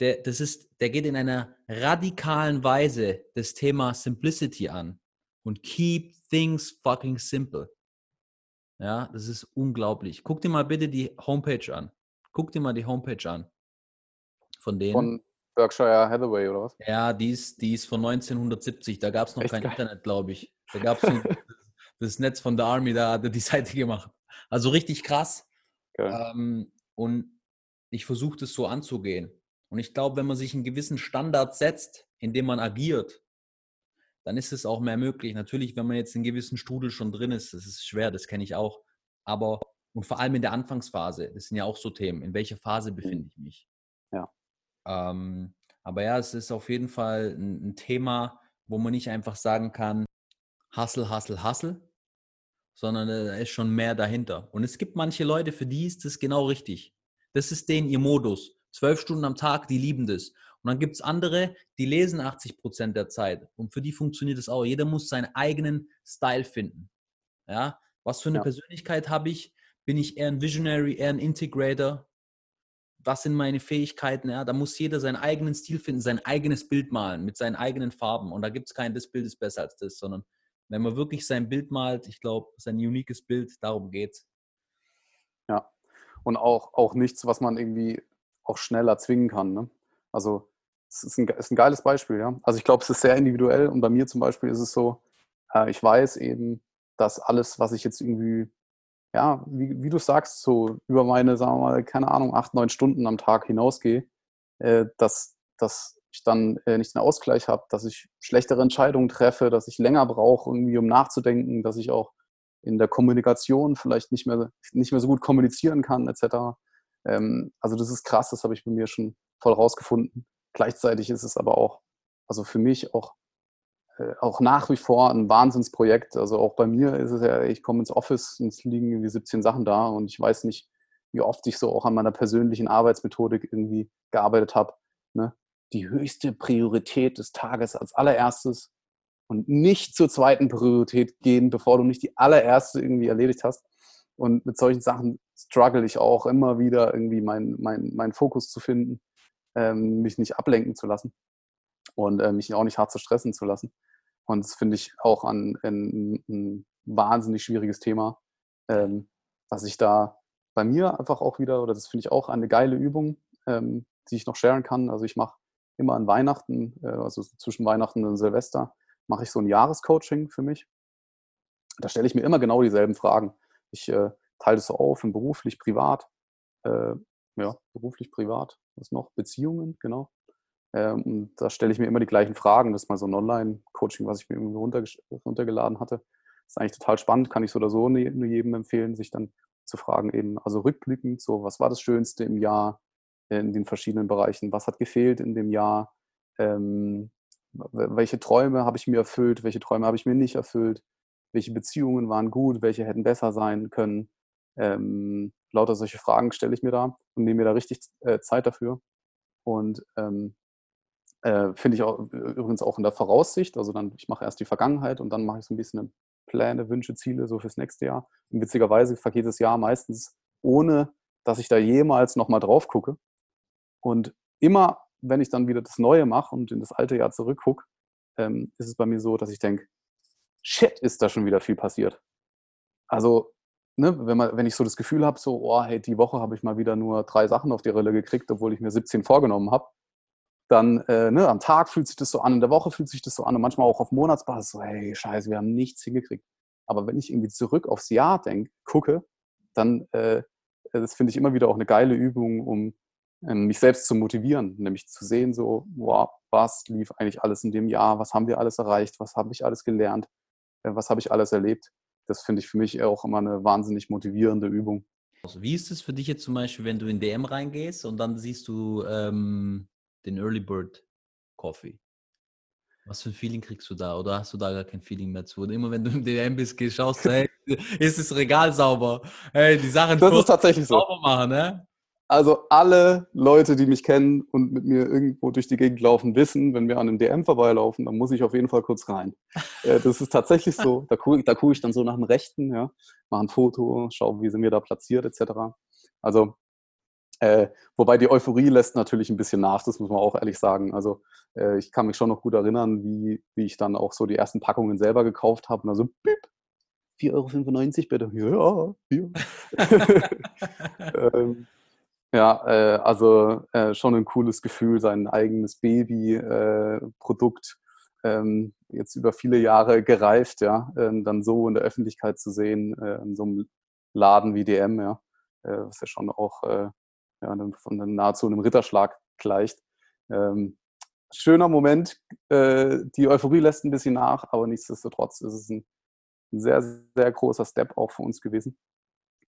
der, das ist, der geht in einer radikalen Weise das Thema Simplicity an und keep things fucking simple. Ja, das ist unglaublich. Guck dir mal bitte die Homepage an. Guck dir mal die Homepage an. Von denen. Von Berkshire Hathaway oder was? Ja, die ist, die ist von 1970. Da gab es noch Echt kein geil. Internet, glaube ich. Da gab es das Netz von der Army, da hat er die Seite gemacht. Also richtig krass. Okay. Ähm, und ich versuche das so anzugehen. Und ich glaube, wenn man sich einen gewissen Standard setzt, in dem man agiert, dann ist es auch mehr möglich. Natürlich, wenn man jetzt in gewissen Strudel schon drin ist, das ist schwer, das kenne ich auch. Aber, und vor allem in der Anfangsphase, das sind ja auch so Themen, in welcher Phase befinde ich mich? Ja. Ähm, aber ja, es ist auf jeden Fall ein, ein Thema, wo man nicht einfach sagen kann, Hustle, Hustle, Hustle, sondern da ist schon mehr dahinter. Und es gibt manche Leute, für die ist das genau richtig. Das ist denen ihr Modus. Zwölf Stunden am Tag, die lieben das. Und dann gibt es andere, die lesen 80 Prozent der Zeit. Und für die funktioniert es auch. Jeder muss seinen eigenen Style finden. Ja, was für eine ja. Persönlichkeit habe ich? Bin ich eher ein Visionary, eher ein Integrator? Was sind meine Fähigkeiten? Ja, da muss jeder seinen eigenen Stil finden, sein eigenes Bild malen mit seinen eigenen Farben. Und da gibt es kein, das Bild ist besser als das, sondern wenn man wirklich sein Bild malt, ich glaube, sein uniques Bild, darum geht's. Ja, und auch, auch nichts, was man irgendwie auch schnell erzwingen kann. Ne? Also es ist ein, ist ein geiles Beispiel, ja. Also ich glaube, es ist sehr individuell und bei mir zum Beispiel ist es so, äh, ich weiß eben, dass alles, was ich jetzt irgendwie, ja, wie, wie du sagst, so über meine, sagen wir mal, keine Ahnung, acht, neun Stunden am Tag hinausgehe, äh, dass, dass ich dann äh, nicht den Ausgleich habe, dass ich schlechtere Entscheidungen treffe, dass ich länger brauche, irgendwie um nachzudenken, dass ich auch in der Kommunikation vielleicht nicht mehr, nicht mehr so gut kommunizieren kann, etc. Ähm, also das ist krass, das habe ich bei mir schon voll rausgefunden. Gleichzeitig ist es aber auch, also für mich auch, äh, auch nach wie vor ein Wahnsinnsprojekt. Also auch bei mir ist es ja, ich komme ins Office und es liegen irgendwie 17 Sachen da und ich weiß nicht, wie oft ich so auch an meiner persönlichen Arbeitsmethodik irgendwie gearbeitet habe. Ne? die höchste Priorität des Tages als allererstes und nicht zur zweiten Priorität gehen, bevor du nicht die allererste irgendwie erledigt hast. Und mit solchen Sachen struggle ich auch immer wieder, irgendwie meinen mein, mein Fokus zu finden, ähm, mich nicht ablenken zu lassen und äh, mich auch nicht hart zu stressen zu lassen. Und das finde ich auch ein, ein, ein, wahnsinnig schwieriges Thema, ähm, dass ich da bei mir einfach auch wieder, oder das finde ich auch eine geile Übung, ähm, die ich noch sharen kann. Also ich mache immer an Weihnachten, äh, also zwischen Weihnachten und Silvester, mache ich so ein Jahrescoaching für mich. Da stelle ich mir immer genau dieselben Fragen. Ich äh, teile das so auf in beruflich, privat. Äh, ja, beruflich, privat. Was noch? Beziehungen, genau. Ähm, und da stelle ich mir immer die gleichen Fragen. Das ist mal so ein Online-Coaching, was ich mir irgendwie runter, runtergeladen hatte. Ist eigentlich total spannend, kann ich so oder so nur jedem empfehlen, sich dann zu fragen, eben, also rückblickend, so, was war das Schönste im Jahr? in den verschiedenen Bereichen. Was hat gefehlt in dem Jahr? Ähm, welche Träume habe ich mir erfüllt? Welche Träume habe ich mir nicht erfüllt? Welche Beziehungen waren gut? Welche hätten besser sein können? Ähm, lauter solche Fragen stelle ich mir da und nehme mir da richtig äh, Zeit dafür. Und ähm, äh, finde ich auch, übrigens auch in der Voraussicht. Also dann, ich mache erst die Vergangenheit und dann mache ich so ein bisschen Pläne, Wünsche, Ziele so fürs nächste Jahr. Und witzigerweise vergeht das Jahr meistens ohne, dass ich da jemals nochmal drauf gucke. Und immer, wenn ich dann wieder das Neue mache und in das alte Jahr zurückgucke, ähm, ist es bei mir so, dass ich denke, shit, ist da schon wieder viel passiert. Also, ne, wenn, man, wenn ich so das Gefühl habe, so, oh, hey, die Woche habe ich mal wieder nur drei Sachen auf die Rille gekriegt, obwohl ich mir 17 vorgenommen habe, dann äh, ne, am Tag fühlt sich das so an, in der Woche fühlt sich das so an und manchmal auch auf Monatsbasis so, hey, scheiße, wir haben nichts hingekriegt. Aber wenn ich irgendwie zurück aufs Jahr denke, gucke, dann äh, das finde ich immer wieder auch eine geile Übung, um ähm, mich selbst zu motivieren, nämlich zu sehen, so, wow, was lief eigentlich alles in dem Jahr, was haben wir alles erreicht, was habe ich alles gelernt, äh, was habe ich alles erlebt. Das finde ich für mich auch immer eine wahnsinnig motivierende Übung. Also wie ist es für dich jetzt zum Beispiel, wenn du in DM reingehst und dann siehst du ähm, den Early Bird Coffee? Was für ein Feeling kriegst du da? Oder hast du da gar kein Feeling mehr zu? Und immer wenn du im DM bist, gehst, schaust du, hey, ist das Regal sauber? Hey, die Sachen das ist tatsächlich sauber so. machen, ne? Also alle Leute, die mich kennen und mit mir irgendwo durch die Gegend laufen, wissen, wenn wir an einem DM vorbeilaufen, dann muss ich auf jeden Fall kurz rein. Äh, das ist tatsächlich so. Da gucke da guck ich dann so nach dem Rechten, ja, mache ein Foto, schaue, wie sind wir da platziert, etc. Also, äh, wobei die Euphorie lässt natürlich ein bisschen nach, das muss man auch ehrlich sagen. Also, äh, ich kann mich schon noch gut erinnern, wie, wie ich dann auch so die ersten Packungen selber gekauft habe und dann so, bip, 4,95 Euro bitte. Ja, hier. ähm, ja, äh, also äh, schon ein cooles Gefühl, sein eigenes Baby-Produkt ähm, jetzt über viele Jahre gereift, ja, ähm, dann so in der Öffentlichkeit zu sehen, äh, in so einem Laden wie DM, ja, äh, was ja schon auch äh, ja, von nahezu einem Ritterschlag gleicht. Ähm, schöner Moment, äh, die Euphorie lässt ein bisschen nach, aber nichtsdestotrotz ist es ein, ein sehr, sehr großer Step auch für uns gewesen.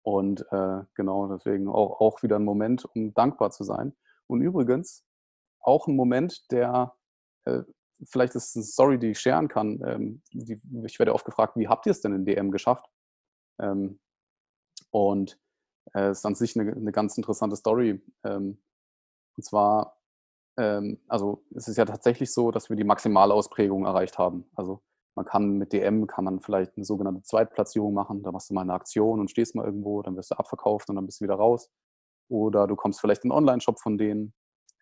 Und äh, genau, deswegen auch, auch wieder ein Moment, um dankbar zu sein. Und übrigens auch ein Moment, der äh, vielleicht ist eine Story, die ich scheren kann. Ähm, die, ich werde oft gefragt, wie habt ihr es denn in DM geschafft? Ähm, und es äh, ist an sich eine, eine ganz interessante Story. Ähm, und zwar, ähm, also es ist ja tatsächlich so, dass wir die Maximalausprägung erreicht haben. Also man kann mit DM kann man vielleicht eine sogenannte Zweitplatzierung machen. Da machst du mal eine Aktion und stehst mal irgendwo, dann wirst du abverkauft und dann bist du wieder raus. Oder du kommst vielleicht in einen Online-Shop von denen.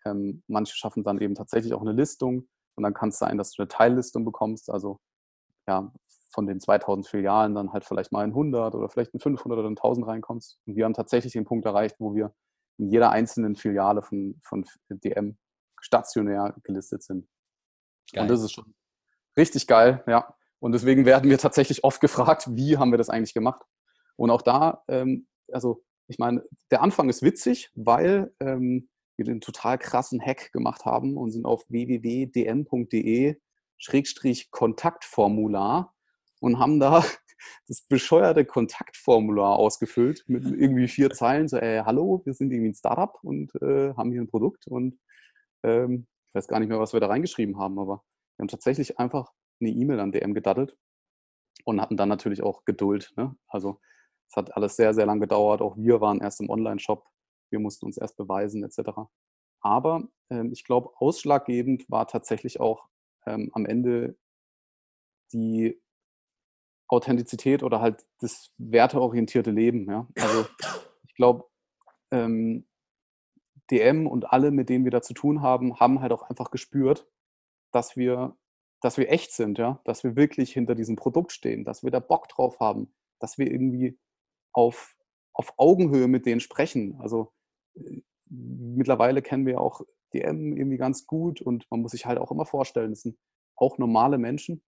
Ähm, manche schaffen dann eben tatsächlich auch eine Listung und dann kann es sein, dass du eine Teillistung bekommst. Also ja, von den 2000 Filialen dann halt vielleicht mal in 100 oder vielleicht in 500 oder in 1000 reinkommst. Und wir haben tatsächlich den Punkt erreicht, wo wir in jeder einzelnen Filiale von, von DM stationär gelistet sind. Geil. Und das ist schon richtig geil, ja. Und deswegen werden wir tatsächlich oft gefragt, wie haben wir das eigentlich gemacht? Und auch da, ähm, also ich meine, der Anfang ist witzig, weil ähm, wir den total krassen Hack gemacht haben und sind auf www.dm.de Schrägstrich Kontaktformular und haben da das bescheuerte Kontaktformular ausgefüllt mit irgendwie vier Zeilen. So, ey, hallo, wir sind irgendwie ein Startup und äh, haben hier ein Produkt und ähm, ich weiß gar nicht mehr, was wir da reingeschrieben haben, aber wir haben tatsächlich einfach eine E-Mail an DM gedattelt und hatten dann natürlich auch Geduld. Ne? Also es hat alles sehr, sehr lang gedauert. Auch wir waren erst im Online-Shop. Wir mussten uns erst beweisen etc. Aber ähm, ich glaube, ausschlaggebend war tatsächlich auch ähm, am Ende die Authentizität oder halt das werteorientierte Leben. Ja? Also ich glaube, ähm, DM und alle, mit denen wir da zu tun haben, haben halt auch einfach gespürt, dass wir, dass wir echt sind, ja, dass wir wirklich hinter diesem Produkt stehen, dass wir da Bock drauf haben, dass wir irgendwie auf, auf Augenhöhe mit denen sprechen. Also äh, mittlerweile kennen wir auch DM irgendwie ganz gut und man muss sich halt auch immer vorstellen, es sind auch normale Menschen,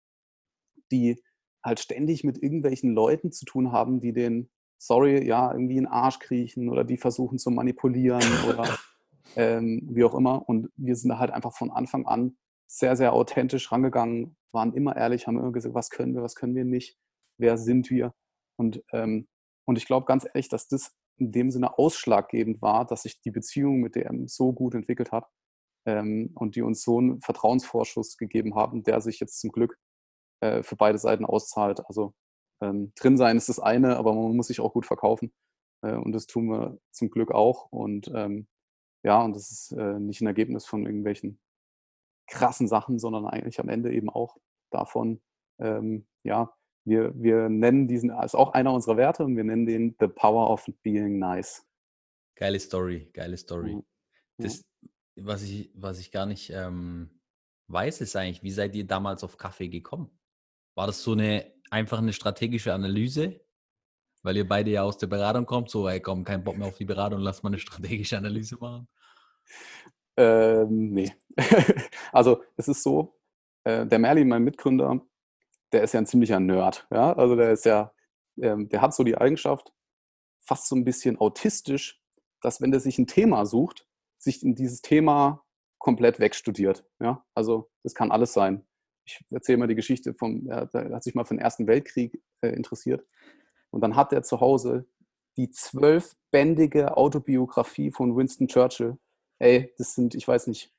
die halt ständig mit irgendwelchen Leuten zu tun haben, die den, sorry, ja, irgendwie in den Arsch kriechen oder die versuchen zu manipulieren oder ähm, wie auch immer. Und wir sind da halt einfach von Anfang an sehr, sehr authentisch rangegangen, waren immer ehrlich, haben immer gesagt, was können wir, was können wir nicht, wer sind wir. Und, ähm, und ich glaube ganz ehrlich, dass das in dem Sinne ausschlaggebend war, dass sich die Beziehung mit DM so gut entwickelt hat ähm, und die uns so einen Vertrauensvorschuss gegeben haben, der sich jetzt zum Glück äh, für beide Seiten auszahlt. Also ähm, drin sein ist das eine, aber man muss sich auch gut verkaufen. Äh, und das tun wir zum Glück auch. Und ähm, ja, und das ist äh, nicht ein Ergebnis von irgendwelchen krassen Sachen, sondern eigentlich am Ende eben auch davon, ähm, ja, wir, wir nennen diesen, ist auch einer unserer Werte und wir nennen den The Power of Being Nice. Geile Story, geile Story. Mhm. Das, was ich, was ich gar nicht ähm, weiß, ist eigentlich, wie seid ihr damals auf Kaffee gekommen? War das so eine einfach eine strategische Analyse? Weil ihr beide ja aus der Beratung kommt, so, ey, komm, kein Bock mehr auf die Beratung, lass mal eine strategische Analyse machen. Ähm, nee. also es ist so, äh, der Merlin, mein Mitgründer, der ist ja ein ziemlicher Nerd. Ja? Also der ist ja, ähm, der hat so die Eigenschaft, fast so ein bisschen autistisch, dass wenn der sich ein Thema sucht, sich in dieses Thema komplett wegstudiert. Ja? Also das kann alles sein ich erzähle mal die Geschichte vom, er hat sich mal für den Ersten Weltkrieg äh, interessiert. Und dann hat er zu Hause die zwölfbändige Autobiografie von Winston Churchill. Ey, das sind, ich weiß nicht,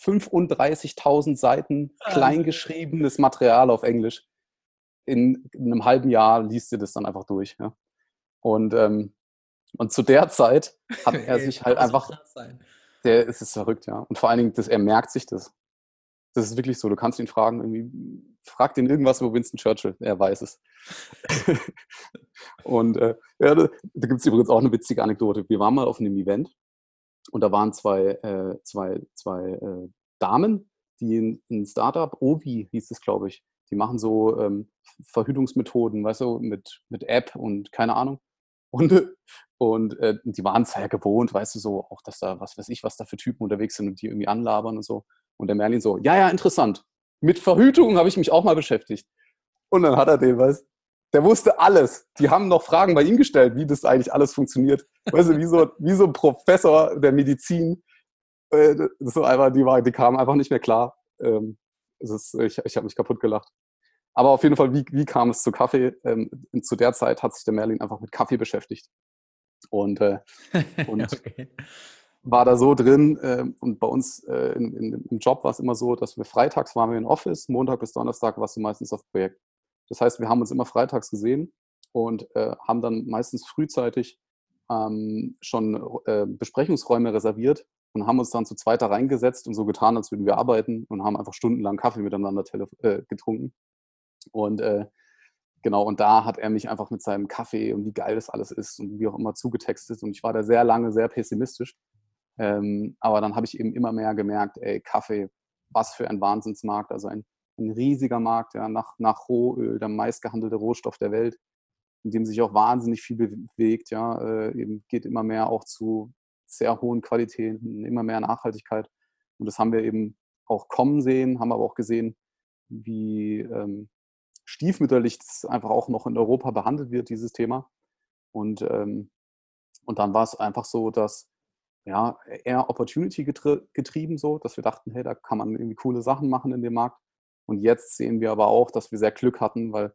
35.000 Seiten kleingeschriebenes Material auf Englisch. In, in, einem halben Jahr liest er das dann einfach durch. Ja? Und, ähm, und zu der Zeit hat er sich halt einfach. Der ist es verrückt, ja. Und vor allen Dingen, das, er merkt sich das. Das ist wirklich so. Du kannst ihn fragen, irgendwie, frag den irgendwas über Winston Churchill. Er weiß es. und äh, ja, da, da gibt es übrigens auch eine witzige Anekdote. Wir waren mal auf einem Event und da waren zwei, äh, zwei, zwei äh, Damen, die in, ein Startup, Ovi hieß es, glaube ich, die machen so ähm, Verhütungsmethoden, weißt du, mit, mit App und keine Ahnung. Und, und äh, die waren es ja gewohnt, weißt du, so auch, dass da, was weiß ich, was da für Typen unterwegs sind und die irgendwie anlabern und so. Und der Merlin so, ja, ja, interessant. mit Verhütung habe ich mich auch mal beschäftigt. Und dann hat er den, weißt der wusste alles. Die haben noch Fragen bei ihm gestellt, wie das eigentlich alles funktioniert. Weißt du, wie so, wie so ein Professor der Medizin. Äh, so einfach, die, war, die kamen einfach nicht mehr klar. Ähm, ist, ich ich habe mich kaputt gelacht. Aber auf jeden Fall, wie, wie kam es zu Kaffee? Ähm, zu der Zeit hat sich der Merlin einfach mit Kaffee beschäftigt. Und, äh, und okay. war da so drin. Äh, und bei uns äh, in, in, im Job war es immer so, dass wir freitags waren wir in Office, Montag bis Donnerstag warst du meistens auf Projekt. Das heißt, wir haben uns immer freitags gesehen und äh, haben dann meistens frühzeitig ähm, schon äh, Besprechungsräume reserviert und haben uns dann zu zweiter reingesetzt und so getan, als würden wir arbeiten und haben einfach stundenlang Kaffee miteinander äh, getrunken. Und äh, genau, und da hat er mich einfach mit seinem Kaffee und wie geil das alles ist und wie auch immer zugetextet. Und ich war da sehr lange sehr pessimistisch. Ähm, aber dann habe ich eben immer mehr gemerkt, ey, Kaffee, was für ein Wahnsinnsmarkt, also ein, ein riesiger Markt, ja, nach, nach Rohöl, der meistgehandelte Rohstoff der Welt, in dem sich auch wahnsinnig viel bewegt, ja, äh, eben geht immer mehr auch zu sehr hohen Qualitäten, immer mehr Nachhaltigkeit. Und das haben wir eben auch kommen sehen, haben aber auch gesehen, wie ähm, stiefmütterlich das einfach auch noch in Europa behandelt wird, dieses Thema. Und, ähm, und dann war es einfach so, dass ja, eher Opportunity getrieben so, dass wir dachten, hey, da kann man irgendwie coole Sachen machen in dem Markt. Und jetzt sehen wir aber auch, dass wir sehr Glück hatten, weil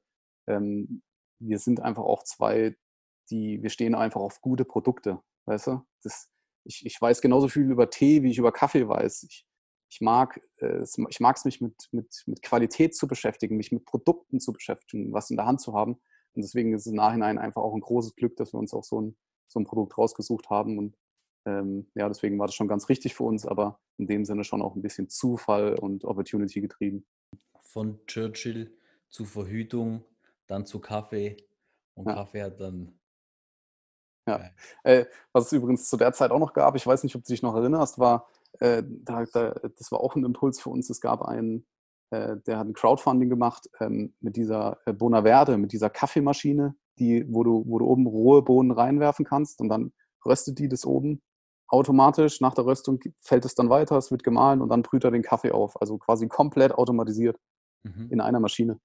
ähm, wir sind einfach auch zwei, die, wir stehen einfach auf gute Produkte, weißt du? Das, ich, ich weiß genauso viel über Tee, wie ich über Kaffee weiß. Ich, ich mag äh, es, ich mag es mich mit, mit, mit Qualität zu beschäftigen, mich mit Produkten zu beschäftigen, was in der Hand zu haben. Und deswegen ist es im Nachhinein einfach auch ein großes Glück, dass wir uns auch so ein, so ein Produkt rausgesucht haben. Und ähm, ja, deswegen war das schon ganz richtig für uns, aber in dem Sinne schon auch ein bisschen Zufall und Opportunity getrieben. Von Churchill zu Verhütung, dann zu Kaffee und ja. Kaffee hat dann ja. Äh, was es übrigens zu der Zeit auch noch gab, ich weiß nicht, ob du dich noch erinnerst, war äh, da, da, das war auch ein Impuls für uns. Es gab einen, äh, der hat ein Crowdfunding gemacht ähm, mit dieser äh, Bonaverde, mit dieser Kaffeemaschine, die, wo, du, wo du oben rohe Bohnen reinwerfen kannst und dann röstet die das oben automatisch. Nach der Röstung fällt es dann weiter, es wird gemahlen und dann brüht er den Kaffee auf. Also quasi komplett automatisiert mhm. in einer Maschine.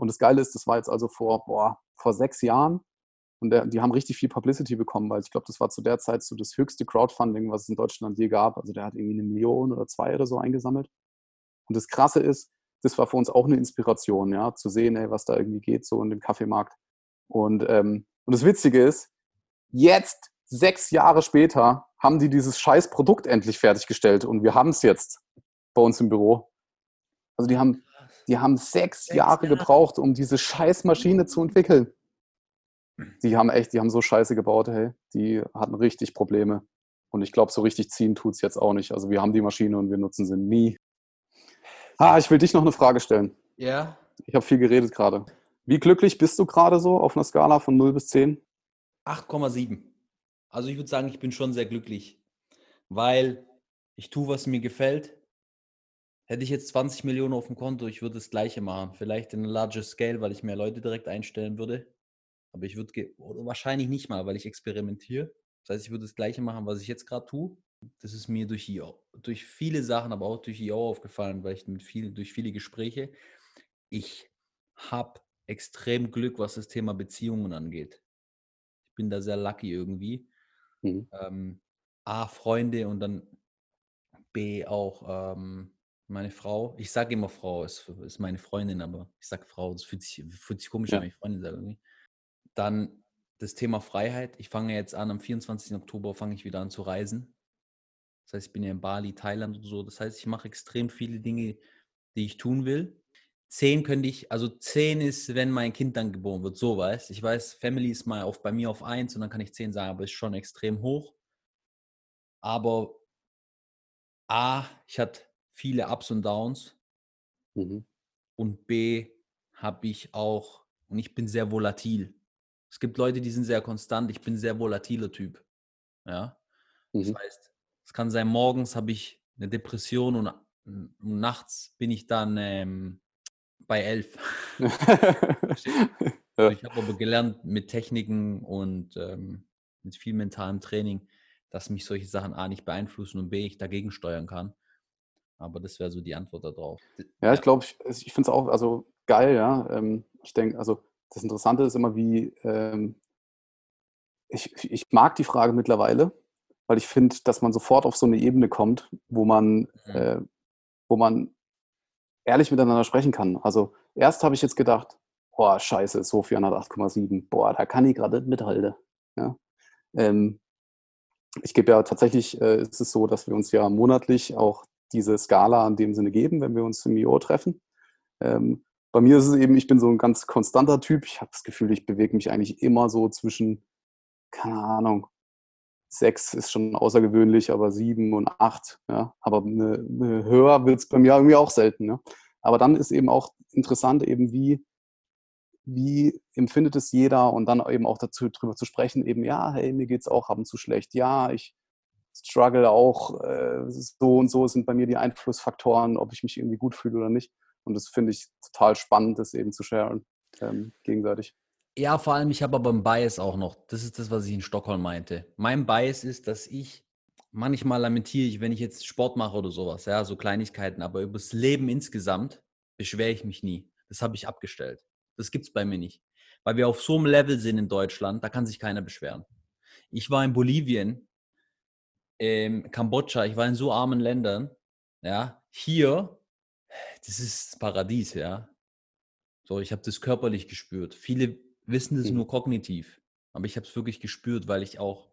Und das Geile ist, das war jetzt also vor, boah, vor sechs Jahren und der, die haben richtig viel Publicity bekommen, weil ich glaube, das war zu der Zeit so das höchste Crowdfunding, was es in Deutschland je gab. Also der hat irgendwie eine Million oder zwei oder so eingesammelt. Und das Krasse ist, das war für uns auch eine Inspiration, ja, zu sehen, ey, was da irgendwie geht, so in dem Kaffeemarkt. Und, ähm, und das Witzige ist, jetzt, sechs Jahre später, haben die dieses scheiß Produkt endlich fertiggestellt und wir haben es jetzt bei uns im Büro. Also die haben, die haben sechs, sechs Jahre, Jahre gebraucht, um diese scheiß Maschine zu entwickeln die haben echt, die haben so scheiße gebaut, hey. Die hatten richtig Probleme. Und ich glaube, so richtig ziehen tut es jetzt auch nicht. Also wir haben die Maschine und wir nutzen sie nie. Ah, ich will dich noch eine Frage stellen. Ja. Ich habe viel geredet gerade. Wie glücklich bist du gerade so auf einer Skala von 0 bis 10? 8,7. Also ich würde sagen, ich bin schon sehr glücklich, weil ich tue, was mir gefällt. Hätte ich jetzt 20 Millionen auf dem Konto, ich würde das gleiche machen. Vielleicht in a larger scale, weil ich mehr Leute direkt einstellen würde. Aber ich würde, wahrscheinlich nicht mal, weil ich experimentiere. Das heißt, ich würde das Gleiche machen, was ich jetzt gerade tue. Das ist mir durch, durch viele Sachen, aber auch durch IO aufgefallen, weil ich mit viel, durch viele Gespräche, ich habe extrem Glück, was das Thema Beziehungen angeht. Ich bin da sehr lucky irgendwie. Mhm. Ähm, A, Freunde und dann B, auch ähm, meine Frau. Ich sage immer Frau, ist, ist meine Freundin, aber ich sage Frau, das fühlt sich, fühlt sich komisch ja. an, wenn ich Freundin sage irgendwie. Dann das Thema Freiheit. Ich fange jetzt an, am 24. Oktober fange ich wieder an zu reisen. Das heißt, ich bin ja in Bali, Thailand und so. Das heißt, ich mache extrem viele Dinge, die ich tun will. Zehn könnte ich, also zehn ist, wenn mein Kind dann geboren wird, so weiß. Ich weiß, Family ist mal auf, bei mir auf eins und dann kann ich zehn sagen, aber ist schon extrem hoch. Aber A, ich hatte viele Ups und Downs. Mhm. Und B, habe ich auch, und ich bin sehr volatil. Es gibt Leute, die sind sehr konstant. Ich bin ein sehr volatiler Typ. Ja. Mhm. Das heißt, es kann sein, morgens habe ich eine Depression und, und, nachts bin ich dann ähm, bei elf. ja. Ich habe aber gelernt mit Techniken und ähm, mit viel mentalem Training, dass mich solche Sachen A nicht beeinflussen und B ich dagegen steuern kann. Aber das wäre so die Antwort darauf. Ja, ich glaube, ich, ich finde es auch also geil, ja. Ähm, ich denke, also das Interessante ist immer, wie ähm, ich, ich mag die Frage mittlerweile, weil ich finde, dass man sofort auf so eine Ebene kommt, wo man, mhm. äh, wo man ehrlich miteinander sprechen kann. Also erst habe ich jetzt gedacht, boah, scheiße, Sofian hat 8,7, boah, da kann ich gerade mithalten. Ja? Ähm, ich gebe ja tatsächlich, äh, ist es so, dass wir uns ja monatlich auch diese Skala in dem Sinne geben, wenn wir uns im IO treffen. Ähm, bei mir ist es eben, ich bin so ein ganz konstanter Typ. Ich habe das Gefühl, ich bewege mich eigentlich immer so zwischen, keine Ahnung, sechs ist schon außergewöhnlich, aber sieben und acht. Ja. Aber eine, eine höher wird es bei mir irgendwie auch selten. Ja. Aber dann ist eben auch interessant, eben wie, wie empfindet es jeder und dann eben auch dazu drüber zu sprechen, eben, ja, hey, mir geht es auch ab und zu schlecht. Ja, ich struggle auch, äh, so und so sind bei mir die Einflussfaktoren, ob ich mich irgendwie gut fühle oder nicht. Und das finde ich total spannend, das eben zu sharen, ähm, gegenseitig. Ja, vor allem, ich habe aber einen Bias auch noch. Das ist das, was ich in Stockholm meinte. Mein Bias ist, dass ich manchmal lamentiere ich, wenn ich jetzt Sport mache oder sowas, ja, so Kleinigkeiten, aber über das Leben insgesamt beschwere ich mich nie. Das habe ich abgestellt. Das gibt es bei mir nicht. Weil wir auf so einem Level sind in Deutschland, da kann sich keiner beschweren. Ich war in Bolivien, in Kambodscha, ich war in so armen Ländern, ja, hier das ist das Paradies, ja. So, ich habe das körperlich gespürt. Viele wissen das mhm. nur kognitiv, aber ich habe es wirklich gespürt, weil ich auch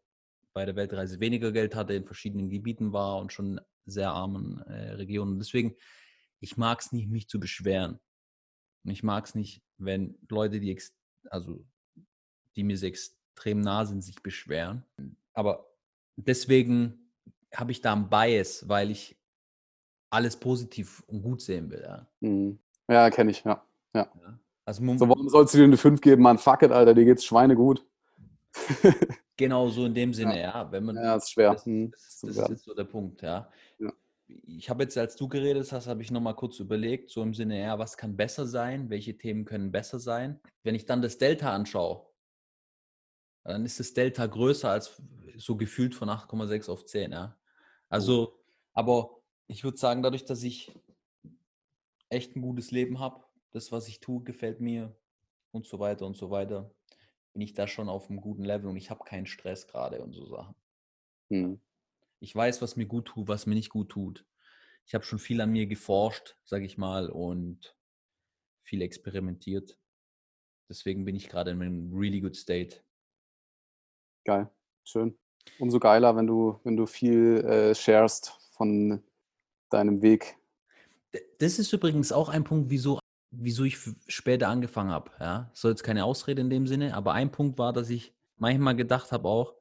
bei der Weltreise weniger Geld hatte, in verschiedenen Gebieten war und schon sehr armen äh, Regionen. Deswegen, ich mag es nicht, mich zu beschweren. Und ich mag es nicht, wenn Leute, die, also, die mir sehr extrem nah sind, sich beschweren. Aber deswegen habe ich da einen Bias, weil ich alles positiv und gut sehen will. Ja, mhm. ja kenne ich, ja. ja. ja. Also, so, warum sollst du dir eine 5 geben? Man, fuck it, Alter, dir geht's Schweine gut. genau so in dem Sinne, ja. ja. Wenn man, ja, ist schwer. Das, mhm. das, das, das ist so der Punkt, ja. ja. Ich habe jetzt, als du geredet hast, habe ich nochmal kurz überlegt, so im Sinne, ja, was kann besser sein? Welche Themen können besser sein? Wenn ich dann das Delta anschaue, dann ist das Delta größer als so gefühlt von 8,6 auf 10, ja. Also, oh. aber ich würde sagen, dadurch, dass ich echt ein gutes Leben habe, das, was ich tue, gefällt mir und so weiter und so weiter, bin ich da schon auf einem guten Level und ich habe keinen Stress gerade und so Sachen. Hm. Ich weiß, was mir gut tut, was mir nicht gut tut. Ich habe schon viel an mir geforscht, sage ich mal, und viel experimentiert. Deswegen bin ich gerade in einem really good state. Geil, schön. Umso geiler, wenn du, wenn du viel äh, sharest von deinem Weg? Das ist übrigens auch ein Punkt, wieso, wieso ich später angefangen habe. Ja? Soll jetzt keine Ausrede in dem Sinne, aber ein Punkt war, dass ich manchmal gedacht habe auch,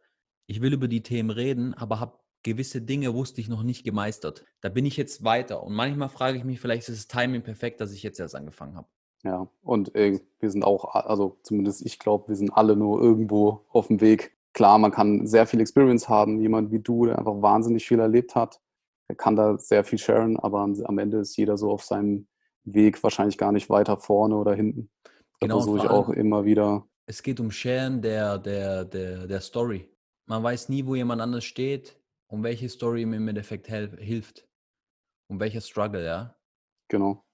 ich will über die Themen reden, aber habe gewisse Dinge wusste ich noch nicht gemeistert. Da bin ich jetzt weiter. Und manchmal frage ich mich, vielleicht ist das Timing perfekt, dass ich jetzt erst angefangen habe. Ja, und äh, wir sind auch, also zumindest ich glaube, wir sind alle nur irgendwo auf dem Weg. Klar, man kann sehr viel Experience haben, jemand wie du, der einfach wahnsinnig viel erlebt hat er kann da sehr viel sharen, aber am Ende ist jeder so auf seinem Weg wahrscheinlich gar nicht weiter vorne oder hinten. Da genau, versuche ich auch immer wieder. Es geht um Sharen der, der, der, der Story. Man weiß nie, wo jemand anders steht und welche Story ihm im Endeffekt hilft. Und welcher Struggle, ja. Genau.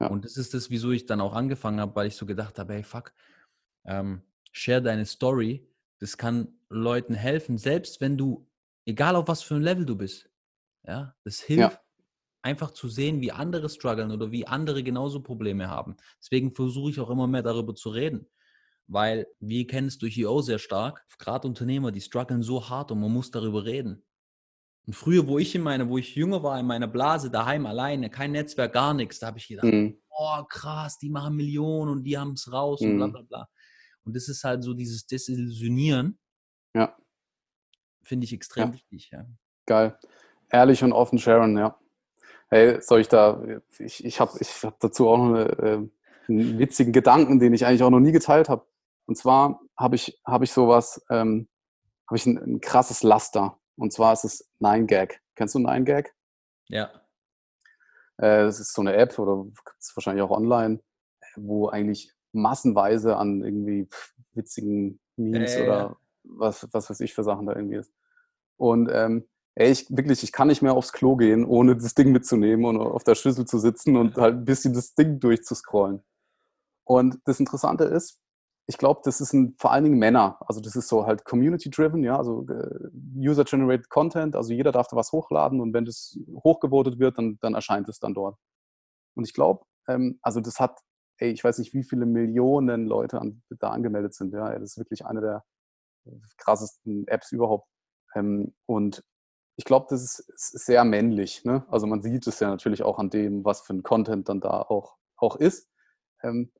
Ja. Und das ist das, wieso ich dann auch angefangen habe, weil ich so gedacht habe, hey, fuck, ähm, share deine Story. Das kann Leuten helfen, selbst wenn du, egal auf was für ein Level du bist, ja, das hilft ja. einfach zu sehen, wie andere strugglen oder wie andere genauso Probleme haben. Deswegen versuche ich auch immer mehr darüber zu reden. Weil wir kennen es durch EO sehr stark. Gerade Unternehmer, die strugglen so hart und man muss darüber reden. Und früher, wo ich in meiner, wo ich jünger war, in meiner Blase, daheim alleine, kein Netzwerk, gar nichts, da habe ich gedacht, mhm. oh krass, die machen Millionen und die haben es raus mhm. und bla mhm. bla bla. Und das ist halt so dieses Desillusionieren. Ja. Finde ich extrem ja. wichtig, ja. Geil. Ehrlich und offen Sharon, ja. Hey, soll ich da, ich, ich habe ich hab dazu auch noch eine, äh, einen witzigen Gedanken, den ich eigentlich auch noch nie geteilt habe. Und zwar habe ich, hab ich sowas, ähm, habe ich ein, ein, krasses Laster. Und zwar ist es 9gag. Kennst du 9gag? Ja. Äh, das ist so eine App oder ist wahrscheinlich auch online, wo eigentlich massenweise an irgendwie witzigen Memes äh, oder was, was weiß ich für Sachen da irgendwie ist. Und ähm, ey, ich wirklich, ich kann nicht mehr aufs Klo gehen, ohne das Ding mitzunehmen und auf der Schüssel zu sitzen und halt ein bisschen das Ding durchzuscrollen. Und das Interessante ist, ich glaube, das ist ein, vor allen Dingen Männer. Also das ist so halt community-driven, ja, also äh, User-Generated Content. Also jeder darf da was hochladen und wenn das hochgevotet wird, dann, dann erscheint es dann dort. Und ich glaube, ähm, also das hat, ey, ich weiß nicht, wie viele Millionen Leute an, da angemeldet sind. Ja, das ist wirklich eine der krassesten Apps überhaupt. Ähm, und ich glaube, das ist, ist, sehr männlich. Ne? Also man sieht es ja natürlich auch an dem, was für ein Content dann da auch, auch ist. Ähm,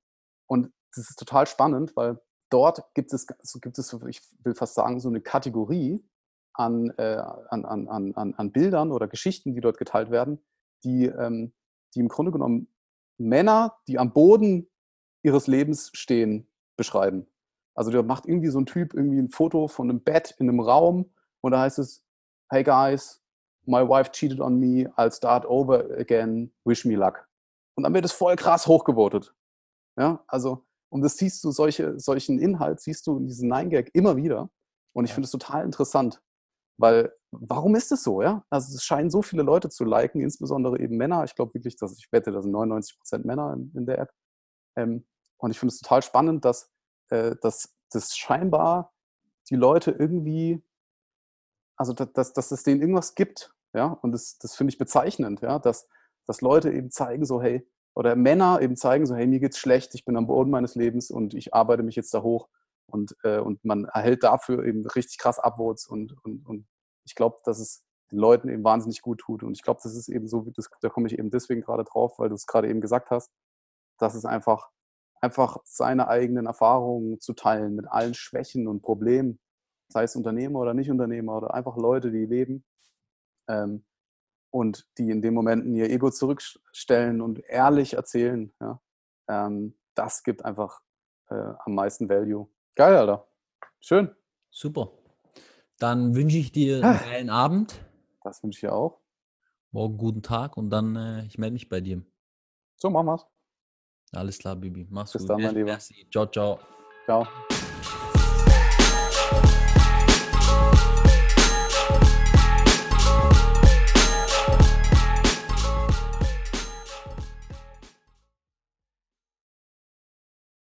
und das ist total spannend, weil dort gibt es, gibt es, ich will fast sagen, so eine Kategorie an, äh, an, an, an, an Bildern oder Geschichten, die dort geteilt werden, die, ähm, die im Grunde genommen Männer, die am Boden ihres Lebens stehen, beschreiben. Also da macht irgendwie so ein Typ irgendwie ein Foto von einem Bett in einem Raum und da heißt es, hey guys, my wife cheated on me, I'll start over again, wish me luck. Und dann wird es voll krass hochgevotet. Ja, also und das siehst du, solche, solchen Inhalt siehst du in diesem Nine-Gag immer wieder. Und ich ja. finde es total interessant. Weil, warum ist es so, ja? Also es scheinen so viele Leute zu liken, insbesondere eben Männer. Ich glaube wirklich, dass ich wette, da sind 99% Männer in, in der App. Ähm, und ich finde es total spannend, dass, äh, dass das scheinbar die Leute irgendwie, also dass, dass es denen irgendwas gibt, ja. Und das, das finde ich bezeichnend, ja, dass, dass Leute eben zeigen, so, hey, oder Männer eben zeigen so, hey, mir geht's schlecht, ich bin am Boden meines Lebens und ich arbeite mich jetzt da hoch und, äh, und man erhält dafür eben richtig krass Upvotes und, und, und ich glaube, dass es den Leuten eben wahnsinnig gut tut und ich glaube, das ist eben so, das, da komme ich eben deswegen gerade drauf, weil du es gerade eben gesagt hast, dass es einfach, einfach seine eigenen Erfahrungen zu teilen mit allen Schwächen und Problemen, sei es Unternehmer oder nicht Unternehmer oder einfach Leute, die leben, ähm, und die in dem Moment ihr Ego zurückstellen und ehrlich erzählen, ja, ähm, das gibt einfach äh, am meisten Value. Geil, Alter. Schön. Super. Dann wünsche ich dir einen geilen Abend. Das wünsche ich dir auch. Morgen guten Tag und dann, äh, ich melde mich bei dir. So, machen wir's. Alles klar, Bibi. Mach's Bis gut. Bis dann, mein Lieber. Ciao, ciao. Ciao.